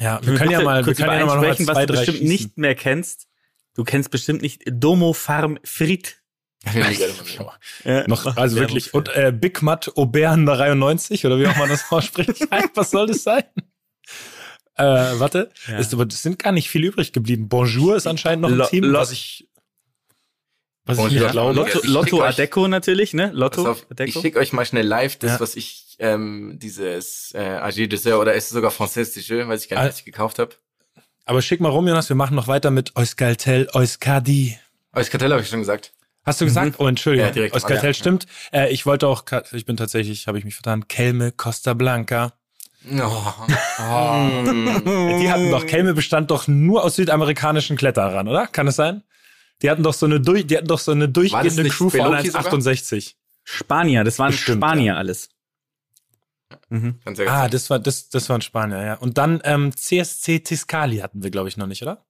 Speaker 4: wir können ja mal, wir
Speaker 3: kurz
Speaker 4: können ja
Speaker 3: über
Speaker 4: mal noch
Speaker 3: sprechen,
Speaker 4: zwei,
Speaker 3: was du bestimmt
Speaker 4: schießen.
Speaker 3: nicht mehr kennst. Du kennst bestimmt nicht Domo Farm Frit. Ja.
Speaker 4: Noch, also wirklich, und äh, Big Matt Aubert 93 oder wie auch man das ausspricht. Was soll das sein? Äh, warte,
Speaker 3: Ja.
Speaker 4: ist, aber es sind gar nicht viele übrig geblieben. Bonjour ist anscheinend noch ein
Speaker 3: Lo-
Speaker 4: Team,
Speaker 3: Lo-
Speaker 4: was ich, was ich
Speaker 5: Bonjour.
Speaker 4: nicht glaube.
Speaker 5: Lotto-
Speaker 3: Lotto,
Speaker 5: Ich
Speaker 3: Lotto
Speaker 5: schick euch-
Speaker 3: Adeco natürlich, ne? Lotto
Speaker 5: auf, ich
Speaker 3: Adeco.
Speaker 5: schicke euch mal schnell live das,
Speaker 4: Ja.
Speaker 5: was ich, ähm, dieses äh, AG Dessert oder ist es sogar Française des Jeux, weiß ich gar nicht, was ich gekauft habe.
Speaker 4: Aber schick mal rum, Jonas, wir machen noch weiter mit Euskaltel, Euskadi.
Speaker 5: Euskartell habe ich schon gesagt.
Speaker 4: Hast du gesagt? Oh, Entschuldigung.
Speaker 5: Ja, direkt
Speaker 4: Euskaltel
Speaker 5: Anfang.
Speaker 4: stimmt. Äh, ich wollte auch, ich bin tatsächlich, habe ich mich vertan, Kelme Costa Blanca.
Speaker 5: Oh. Oh.
Speaker 4: Die hatten doch, Kelme bestand doch nur aus südamerikanischen Kletterern, oder? Kann es sein? Die hatten doch so eine, durch, die hatten doch so eine durchgehende Crew von
Speaker 5: Beloki sogar?
Speaker 4: 1,68.
Speaker 3: Spanier, das waren
Speaker 4: Bestimmt,
Speaker 3: Spanier alles. Mhm.
Speaker 4: Ah, das war, das, das war in Spanien, ja. Und dann ähm, CSC Tiscali hatten wir, glaube ich, noch nicht, oder?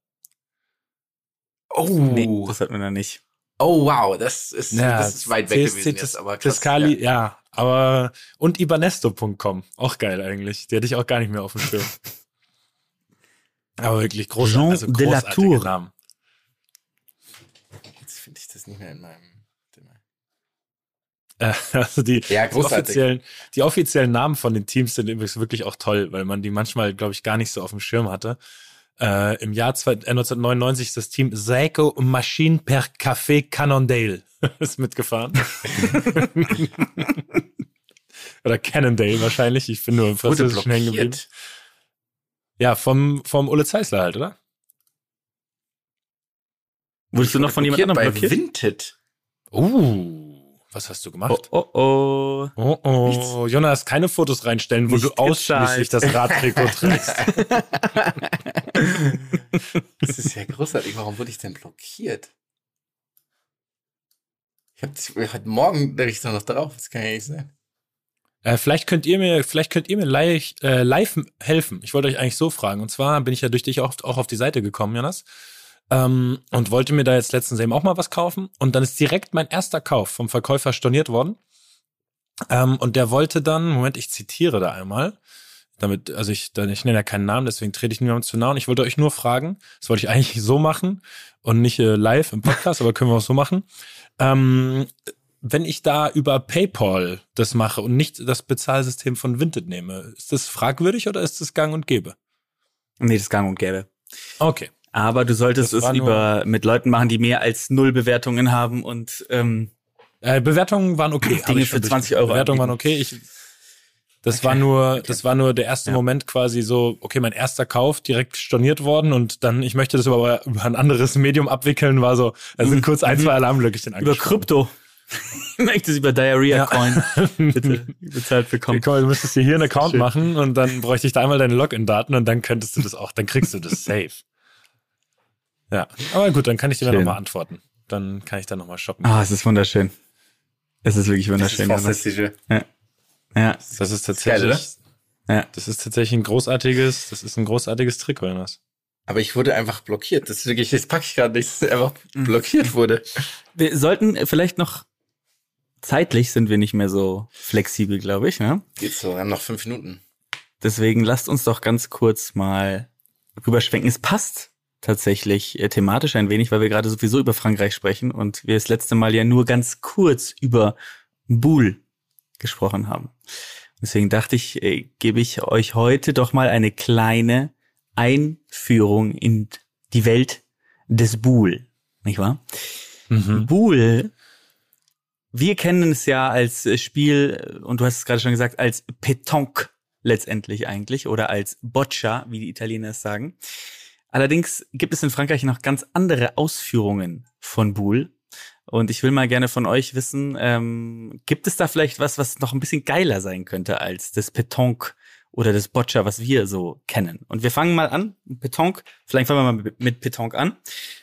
Speaker 5: oh.
Speaker 3: Nee, das hatten wir noch nicht.
Speaker 5: oh, wow, das ist, das ist weit weg
Speaker 4: CSC
Speaker 5: gewesen
Speaker 4: Tis-
Speaker 5: jetzt, aber krass,
Speaker 4: Tiscali,
Speaker 5: ja.
Speaker 4: ja. aber und ibanesto.com, auch geil eigentlich. Die hatte ich auch gar nicht mehr auf dem Schirm. Aber wirklich großartig,
Speaker 3: Jean
Speaker 4: also
Speaker 3: de la
Speaker 4: großartige
Speaker 3: Tour.
Speaker 4: Namen.
Speaker 5: Jetzt finde ich das nicht mehr in meinem.
Speaker 4: Äh, Also die,
Speaker 5: Ja,
Speaker 4: die, offiziellen, die offiziellen Namen von den Teams sind übrigens wirklich auch toll, weil man die manchmal, glaube ich, gar nicht so auf dem Schirm hatte. Äh, Im Jahr zwei- äh, 1999 ist das Team Seiko Machine per Café Cannondale ist mitgefahren. Oder Cannondale wahrscheinlich. Ich bin nur im Französischen hängen geblieben. Ja, vom, vom Ole Zeisler halt, oder?
Speaker 3: Wurdest du noch von jemand anderem
Speaker 5: bei
Speaker 3: blockiert?
Speaker 5: Vinted.
Speaker 4: Uh, was hast du
Speaker 3: Oh,
Speaker 4: gemacht?
Speaker 3: oh, oh.
Speaker 4: Oh, oh, Jonas, keine Fotos reinstellen, wo
Speaker 3: Nicht
Speaker 4: du ausschließlich
Speaker 3: gezahlt.
Speaker 4: das Radtrikot trägst.
Speaker 5: Das ist ja großartig. Warum wurde ich denn blockiert? Ich habe heute Morgen, da ich noch drauf. Das kann ja nicht sein.
Speaker 4: Äh, vielleicht könnt ihr mir, vielleicht könnt ihr mir live, äh, live helfen. Ich wollte euch eigentlich so fragen. Und zwar bin ich ja durch dich auch, auch auf die Seite gekommen, Jonas. Ähm, und wollte mir da jetzt letztens eben auch mal was kaufen. Und dann ist direkt mein erster Kauf vom Verkäufer storniert worden. Ähm, und der wollte dann, Moment, ich zitiere da einmal. Damit, also ich, dann, ich nenne ja keinen Namen, deswegen trete ich niemandem zu nahe. Und ich wollte euch nur fragen, das wollte ich eigentlich so machen und nicht äh, live im Podcast, aber können wir auch so machen. Ähm, wenn ich da über PayPal das mache und nicht das Bezahlsystem von Vinted nehme, ist das fragwürdig oder ist das gang und gäbe?
Speaker 3: Nee, das ist gang und gäbe.
Speaker 4: Okay.
Speaker 3: Aber du solltest es über mit Leuten machen, die mehr als null Bewertungen haben und ähm,
Speaker 4: Äh, Bewertungen waren okay.
Speaker 3: Dinge für 20 Euro
Speaker 4: Bewertungen waren okay. Ich, das war nur, das war nur der erste
Speaker 3: Ja.
Speaker 4: Moment quasi so, okay, mein erster Kauf direkt storniert worden und dann, ich möchte das aber über ein anderes Medium abwickeln, war so, da sind
Speaker 3: Mhm.
Speaker 4: kurz ein,
Speaker 3: Mhm.
Speaker 4: zwei Alarmglöckchen
Speaker 3: über. Krypto. Ich möchte es über Diarrhea
Speaker 4: Ja.
Speaker 3: Coin bitte bezahlt
Speaker 4: Okay,
Speaker 3: bekommen.
Speaker 4: komm, du müsstest dir hier einen Account machen und dann bräuchte ich da einmal deine Login-Daten und dann könntest du das auch, dann kriegst du das safe. Ja, aber gut, dann kann ich dir dann nochmal antworten. Dann kann ich da nochmal shoppen.
Speaker 3: Ah, es ist wunderschön. Es ist wirklich
Speaker 5: Das ist
Speaker 3: wunderschön. Jonas.
Speaker 5: fantastische.
Speaker 3: Ja.
Speaker 4: Das ist
Speaker 5: geil,
Speaker 4: tatsächlich,
Speaker 5: oder?
Speaker 3: Ja.
Speaker 4: das ist tatsächlich ein großartiges, das ist ein großartiges Trick, Jonas.
Speaker 5: Aber ich wurde einfach blockiert. Das ist wirklich, das packe ich gerade nicht, dass ich einfach
Speaker 3: Mhm.
Speaker 5: blockiert wurde.
Speaker 3: Wir sollten vielleicht noch zeitlich sind wir nicht mehr so flexibel, glaube ich. Ne?
Speaker 5: Geht so, wir haben noch fünf Minuten.
Speaker 3: Deswegen lasst uns doch ganz kurz mal rüberschwenken. Es passt tatsächlich äh, thematisch ein wenig, weil wir gerade sowieso über Frankreich sprechen und wir das letzte Mal ja nur ganz kurz über Boule gesprochen haben. Deswegen dachte ich, äh, gebe ich euch heute doch mal eine kleine Einführung in die Welt des Boule, nicht wahr?
Speaker 4: Mhm.
Speaker 3: Boule, wir kennen es ja als Spiel, und du hast es gerade schon gesagt, als Pétanque letztendlich eigentlich oder als Boccia, wie die Italiener es sagen. Allerdings gibt es in Frankreich noch ganz andere Ausführungen von Boule. Und ich will mal gerne von euch wissen, ähm, gibt es da vielleicht was, was noch ein bisschen geiler sein könnte als das Pétanque oder das Boccia, was wir so kennen? Und wir fangen mal an. Pétanque, vielleicht fangen wir mal mit- Pétanque an.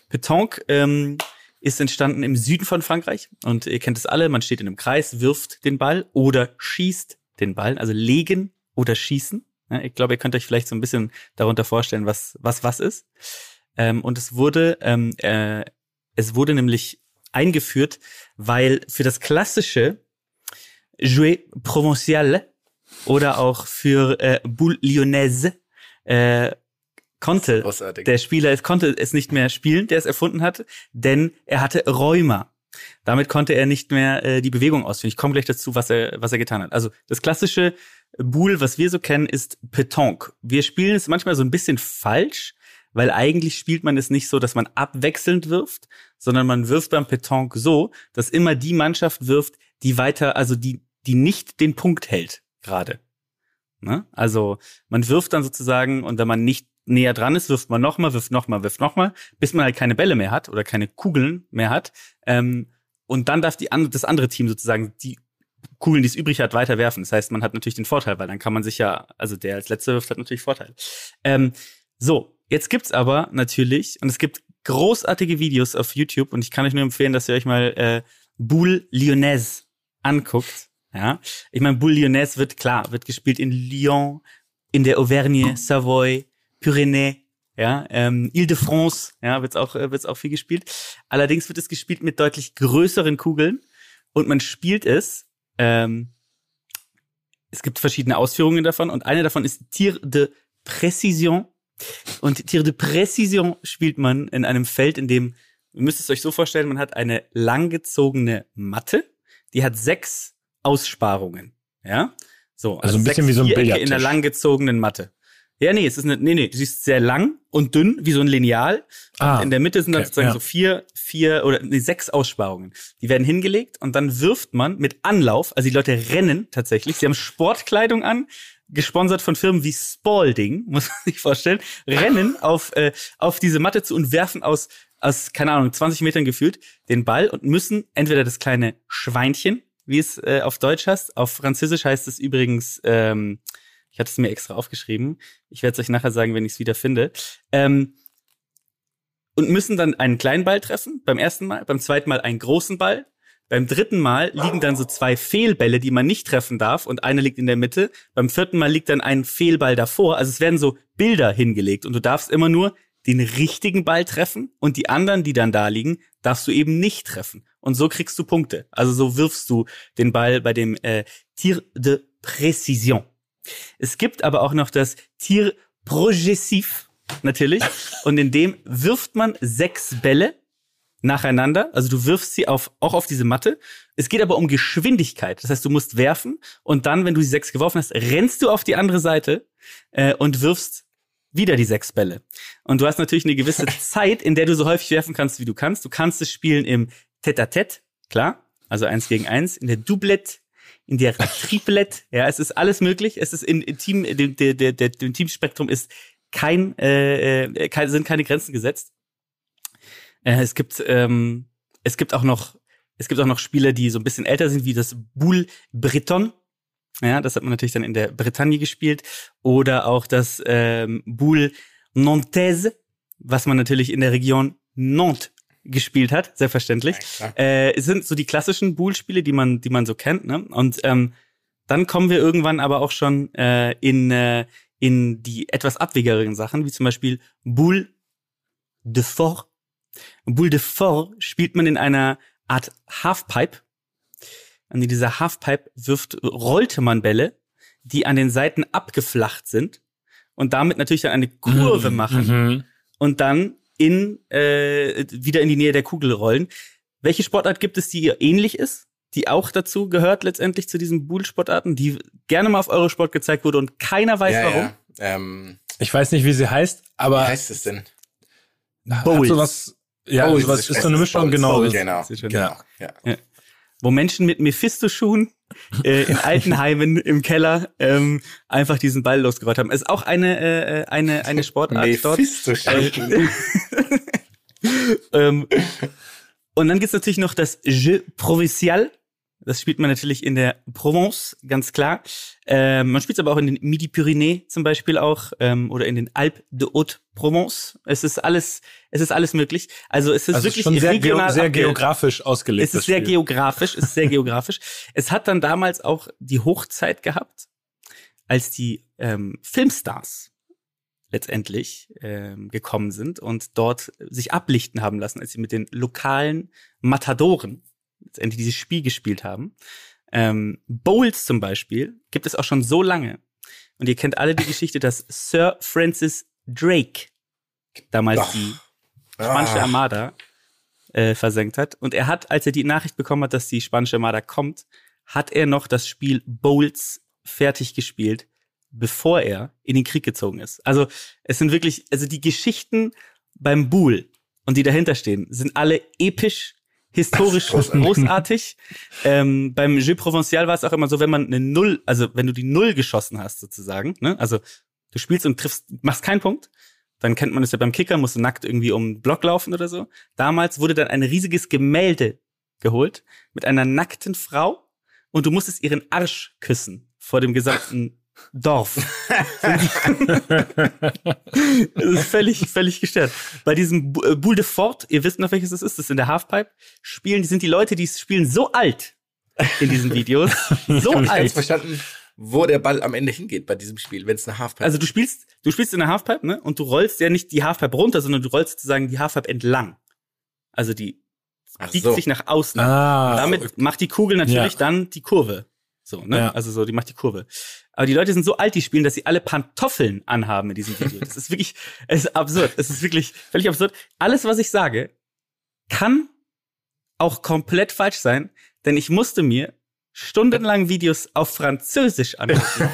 Speaker 3: Pétanque ähm, ist entstanden im Süden von Frankreich und ihr kennt es alle, man steht in einem Kreis, wirft den Ball oder schießt den Ball, also legen oder schießen. Ja, ich glaube, ihr könnt euch vielleicht so ein bisschen darunter vorstellen, was was was ist. Ähm, und es wurde ähm, äh, es wurde nämlich eingeführt, weil für das klassische Jouet Provincial oder auch für äh, Boule Lyonnaise äh, konnte der Spieler es konnte es nicht mehr spielen, der es erfunden hatte, denn er hatte Rheuma. Damit konnte er nicht mehr äh, die Bewegung ausführen. Ich komme gleich dazu, was er, was er getan hat. Also das klassische Boule, was wir so kennen, ist Pétanque. Wir spielen es manchmal so ein bisschen falsch, weil eigentlich spielt man es nicht so, dass man abwechselnd wirft, sondern man wirft beim Pétanque so, dass immer die Mannschaft wirft, die weiter, also die, die nicht den Punkt hält gerade. Ne? Also man wirft dann sozusagen und wenn man nicht näher dran ist, wirft man nochmal, wirft nochmal, wirft nochmal, bis man halt keine Bälle mehr hat oder keine Kugeln mehr hat. Ähm, und dann darf die das andere Team sozusagen die Kugeln, die es übrig hat, weiter werfen. Das heißt, man hat natürlich den Vorteil, weil dann kann man sich ja, also der als letzter wirft, hat natürlich Vorteil. Ähm, so, jetzt gibt's aber natürlich, und es gibt großartige Videos auf YouTube, und ich kann euch nur empfehlen, dass ihr euch mal äh, Boule Lyonnaise anguckt. Ja, ich meine, Boule Lyonnaise wird klar, wird gespielt in Lyon, in der Auvergne, Savoy, Pyrénées, ja, ähm, Ile-de-France, ja, wird's auch, äh, wird's auch viel gespielt. Allerdings wird es gespielt mit deutlich größeren Kugeln und man spielt es. Ähm, es gibt verschiedene Ausführungen davon und eine davon ist Tir de Précision Und Tir de Précision spielt man in einem Feld, in dem, ihr müsst es euch so vorstellen, man hat eine langgezogene Matte, die hat sechs Aussparungen. Ja? So,
Speaker 4: Also ein bisschen wie so ein
Speaker 3: Vierecke in einer langgezogenen Matte. Ja, nee, es ist eine, nee, nee, sie ist sehr lang und dünn, wie so ein Lineal.
Speaker 4: Ah,
Speaker 3: und in der Mitte sind dann
Speaker 4: okay,
Speaker 3: sozusagen
Speaker 4: ja.
Speaker 3: so vier, vier oder nee, sechs Aussparungen. Die werden hingelegt und dann wirft man mit Anlauf, also die Leute rennen tatsächlich, sie haben Sportkleidung an, gesponsert von Firmen wie Spalding, muss man sich vorstellen, rennen auf, äh, auf diese Matte zu und werfen aus, aus, keine Ahnung, 20 Metern gefühlt den Ball und müssen entweder das kleine Schweinchen, wie es äh, auf Deutsch heißt, auf Französisch heißt es übrigens, ähm, ich hatte es mir extra aufgeschrieben, ich werde es euch nachher sagen, wenn ich es wieder finde, ähm, und müssen dann einen kleinen Ball treffen, beim ersten Mal, beim zweiten Mal einen großen Ball, beim dritten Mal liegen dann so zwei Fehlbälle, die man nicht treffen darf und einer liegt in der Mitte. Beim vierten Mal liegt dann ein Fehlball davor. Also es werden so Bilder hingelegt und du darfst immer nur den richtigen Ball treffen und die anderen, die dann da liegen, darfst du eben nicht treffen. Und so kriegst du Punkte. Also so wirfst du den Ball bei dem äh, Tir de Précision. Es gibt aber auch noch das Tir Progressif, natürlich. Und in dem wirft man sechs Bälle nacheinander. Also du wirfst sie auf, auch auf diese Matte. Es geht aber um Geschwindigkeit. Das heißt, du musst werfen und dann, wenn du die sechs geworfen hast, rennst du auf die andere Seite äh, und wirfst wieder die sechs Bälle. Und du hast natürlich eine gewisse Zeit, in der du so häufig werfen kannst, wie du kannst. Du kannst es spielen im Tête-à-Tête, klar, also eins gegen eins, in der Doublette, in der Triplette. Ja, es ist alles möglich. Es ist in, in Team, dem, der, der, dem Teamspektrum ist kein, äh, äh, kein, sind keine Grenzen gesetzt. Äh, es gibt, ähm, es gibt auch noch, es gibt auch noch Spieler, die so ein bisschen älter sind, wie das Boule Breton. Ja, das hat man natürlich dann in der Bretagne gespielt. Oder auch das ähm, Boule Nantaise, was man natürlich in der Region Nantes gespielt hat, selbstverständlich.
Speaker 5: Ja.
Speaker 3: Äh, es sind so die klassischen Boule-Spiele, die man, die man so kennt. Ne? Und ähm, dann kommen wir irgendwann aber auch schon äh, in, äh, in die etwas abwegigeren Sachen, wie zum Beispiel Boule de Fort. Boule de Fort spielt man in einer Art Halfpipe. Und in dieser Halfpipe wirft, rollte man Bälle, die an den Seiten abgeflacht sind und damit natürlich dann eine Kurve machen
Speaker 4: Mhm.
Speaker 3: und dann in äh, wieder in die Nähe der Kugel rollen. Welche Sportart gibt es, die ihr ähnlich ist, die auch dazu gehört letztendlich zu diesen Bull-Sportarten, die gerne mal auf Eurosport gezeigt wurde und keiner weiß
Speaker 5: ja,
Speaker 3: warum?
Speaker 5: ja. Ähm,
Speaker 4: Ich weiß nicht, wie sie heißt,
Speaker 5: wie
Speaker 4: aber
Speaker 5: heißt es denn?
Speaker 3: Bowls.
Speaker 4: sowas, ja,
Speaker 5: Bowls
Speaker 4: sowas ist so eine. Mischung,
Speaker 5: Bowls,
Speaker 4: genau.
Speaker 5: Bowls, genau.
Speaker 4: Genau.
Speaker 5: Ja.
Speaker 3: Wo Menschen mit Mephisto-Schuhen äh, in Altenheimen im Keller ähm, einfach diesen Ball losgerollt haben. Ist auch eine äh, eine eine Sportart dort.
Speaker 5: Mephisto-Schuhen.
Speaker 3: Ähm, und dann gibt's natürlich noch das Jeu Provincial. Das spielt man natürlich in der Provence, ganz klar. Ähm, man spielt aber auch in den Midi-Pyrénées zum Beispiel auch ähm, oder in den Alpes de Haute-Provence. Es ist alles, es ist alles möglich. Also es ist
Speaker 4: Also
Speaker 3: wirklich
Speaker 4: schon sehr,
Speaker 3: regional
Speaker 4: sehr geografisch ausgelegt.
Speaker 3: es ist sehr
Speaker 4: Spiel.
Speaker 3: geografisch, es ist sehr geografisch. Es hat dann damals auch die Hochzeit gehabt, als die ähm, Filmstars letztendlich ähm, gekommen sind und dort sich ablichten haben lassen, als sie mit den lokalen Matadoren letztendlich dieses Spiel gespielt haben. Ähm, Bowls zum Beispiel gibt es auch schon so lange. Und ihr kennt alle die Geschichte, dass Sir Francis Drake damals
Speaker 5: Ach.
Speaker 3: die spanische
Speaker 5: Ah.
Speaker 3: Armada äh, versenkt hat. Und er hat, als er die Nachricht bekommen hat, dass die spanische Armada kommt, hat er noch das Spiel Bowls fertig gespielt, bevor er in den Krieg gezogen ist. Also es sind wirklich, also die Geschichten beim Boule und die dahinter stehen, sind alle episch, historisch
Speaker 5: Großartig.
Speaker 3: großartig. ähm, beim Jeu Provincial war es auch immer so, wenn man eine Null, also wenn du die Null geschossen hast sozusagen, ne? also du spielst und triffst, machst keinen Punkt, dann kennt man es ja beim Kicker, musst du nackt irgendwie um den Block laufen oder so. Damals wurde dann ein riesiges Gemälde geholt mit einer nackten Frau und du musstest ihren Arsch küssen vor dem gesamten Dorf. das ist völlig, völlig gestört. Bei diesem äh, Boule de Fort, ihr wisst noch welches das ist, das ist in der Halfpipe, spielen, sind die Leute, die es spielen, so alt in diesen Videos. So
Speaker 5: Ich
Speaker 3: alt.
Speaker 5: verstanden, wo der Ball am Ende hingeht bei diesem Spiel, wenn es eine Halfpipe
Speaker 3: Also du spielst, du spielst in der Halfpipe, ne? Und du rollst ja nicht die Halfpipe runter, sondern du rollst sozusagen die Halfpipe entlang. Also die
Speaker 5: Ach
Speaker 3: biegt
Speaker 5: so.
Speaker 3: sich nach außen.
Speaker 4: Ah,
Speaker 3: Damit macht die Kugel natürlich
Speaker 4: Ja.
Speaker 3: dann die Kurve. So, ne?
Speaker 4: Ja.
Speaker 3: Also so, die macht die Kurve. Aber die Leute sind so alt, die spielen, dass sie alle Pantoffeln anhaben in diesem Video. Das ist wirklich, es ist absurd. Es ist wirklich völlig absurd. Alles, was ich sage, kann auch komplett falsch sein, denn ich musste mir stundenlang Videos auf Französisch angucken,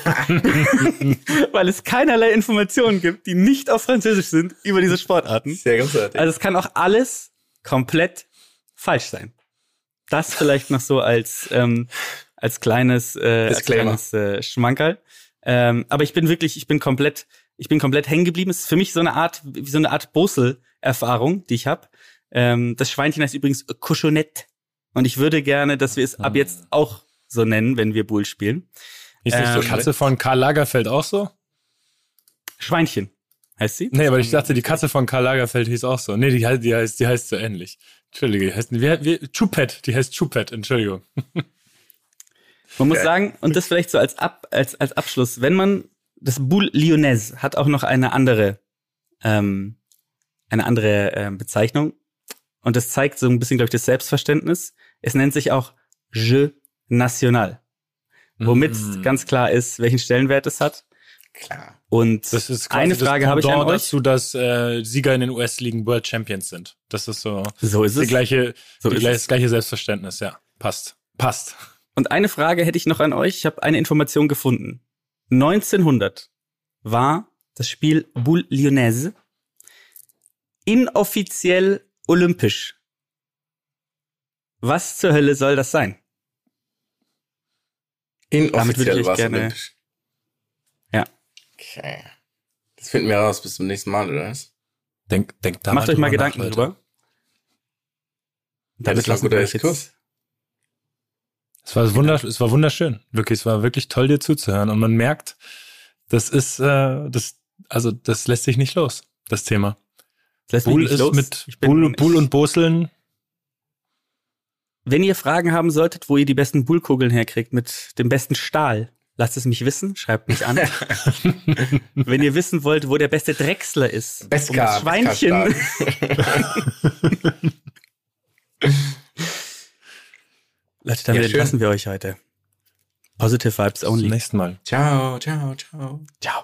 Speaker 3: weil es keinerlei Informationen gibt, die nicht auf Französisch sind über diese Sportarten.
Speaker 5: Sehr großartig.
Speaker 3: Also es kann auch alles komplett falsch sein. Das vielleicht noch so als ähm, als kleines äh, als kleines äh, Schmankerl. Ähm, aber ich bin wirklich, ich bin komplett, ich bin komplett hängen geblieben. Es ist für mich so eine Art, wie so eine Art Bosel-Erfahrung, die ich habe. Ähm, das Schweinchen heißt übrigens Cochonette. Und ich würde gerne, dass wir es ab jetzt auch so nennen, wenn wir Bull spielen.
Speaker 4: Ist nicht
Speaker 3: Ähm,
Speaker 4: die Katze von Karl Lagerfeld auch so?
Speaker 3: Schweinchen heißt sie.
Speaker 4: Nee, aber ich dachte, die Katze von Karl Lagerfeld hieß auch so. Nee, die heißt, die heißt, die heißt so ähnlich. Entschuldige, die heißt, wie, wie, Chupet, die heißt Chupet, Entschuldigung.
Speaker 3: Man muss sagen, und das vielleicht so als, Ab, als, als Abschluss, wenn man, das Boule Lyonnaise hat auch noch eine andere, ähm, eine andere ähm, Bezeichnung. Und das zeigt so ein bisschen, glaube ich, das Selbstverständnis. Es nennt sich auch Jeu National. Womit
Speaker 4: Mhm.
Speaker 3: ganz klar ist, welchen Stellenwert es hat.
Speaker 5: Klar.
Speaker 3: Und
Speaker 4: Das ist quasi
Speaker 3: eine Frage habe ich an euch.
Speaker 4: dazu, dass äh, Sieger in den US-Ligen World Champions sind. Das ist so,
Speaker 3: So ist
Speaker 4: die
Speaker 3: es.
Speaker 4: gleiche,
Speaker 3: So
Speaker 4: die
Speaker 3: ist
Speaker 4: gleich,
Speaker 3: es.
Speaker 4: das gleiche Selbstverständnis, ja. Passt. Passt.
Speaker 3: Und eine Frage hätte ich noch an euch. Ich habe eine Information gefunden. 1900 war das Spiel Boule Lyonnaise inoffiziell olympisch. Was zur Hölle soll das sein? Damit würde
Speaker 5: Inoffiziell
Speaker 3: ich
Speaker 5: war es
Speaker 3: gerne-
Speaker 5: olympisch.
Speaker 3: Ja.
Speaker 5: Okay. Das finden wir raus bis zum nächsten Mal, oder was?
Speaker 4: Denk, denk da
Speaker 3: Macht euch mal Gedanken
Speaker 4: nach,
Speaker 3: drüber.
Speaker 5: Ja, das ist ein guter Exkurs.
Speaker 4: Es war, wundersch es war wunderschön. Wirklich, es war wirklich toll, dir zuzuhören. Und man merkt, das ist, äh, das, also, das lässt sich nicht los, das Thema.
Speaker 3: Das lässt mich
Speaker 4: Bull
Speaker 3: nicht
Speaker 4: ist
Speaker 3: los.
Speaker 4: mit Bull, Bull und Boseln.
Speaker 3: Wenn ihr Fragen haben solltet, wo ihr die besten Bullkugeln herkriegt, mit dem besten Stahl, lasst es mich wissen, schreibt mich an. Wenn ihr wissen wollt, wo der beste Drechsler ist, um
Speaker 5: Beska,
Speaker 3: das Schweinchen, Leute, damit
Speaker 5: Ja,
Speaker 3: entlassen wir euch heute. Positive Vibes
Speaker 4: Bis zum
Speaker 3: only.
Speaker 4: nächsten Mal.
Speaker 5: Ciao, ciao, ciao.
Speaker 3: Ciao.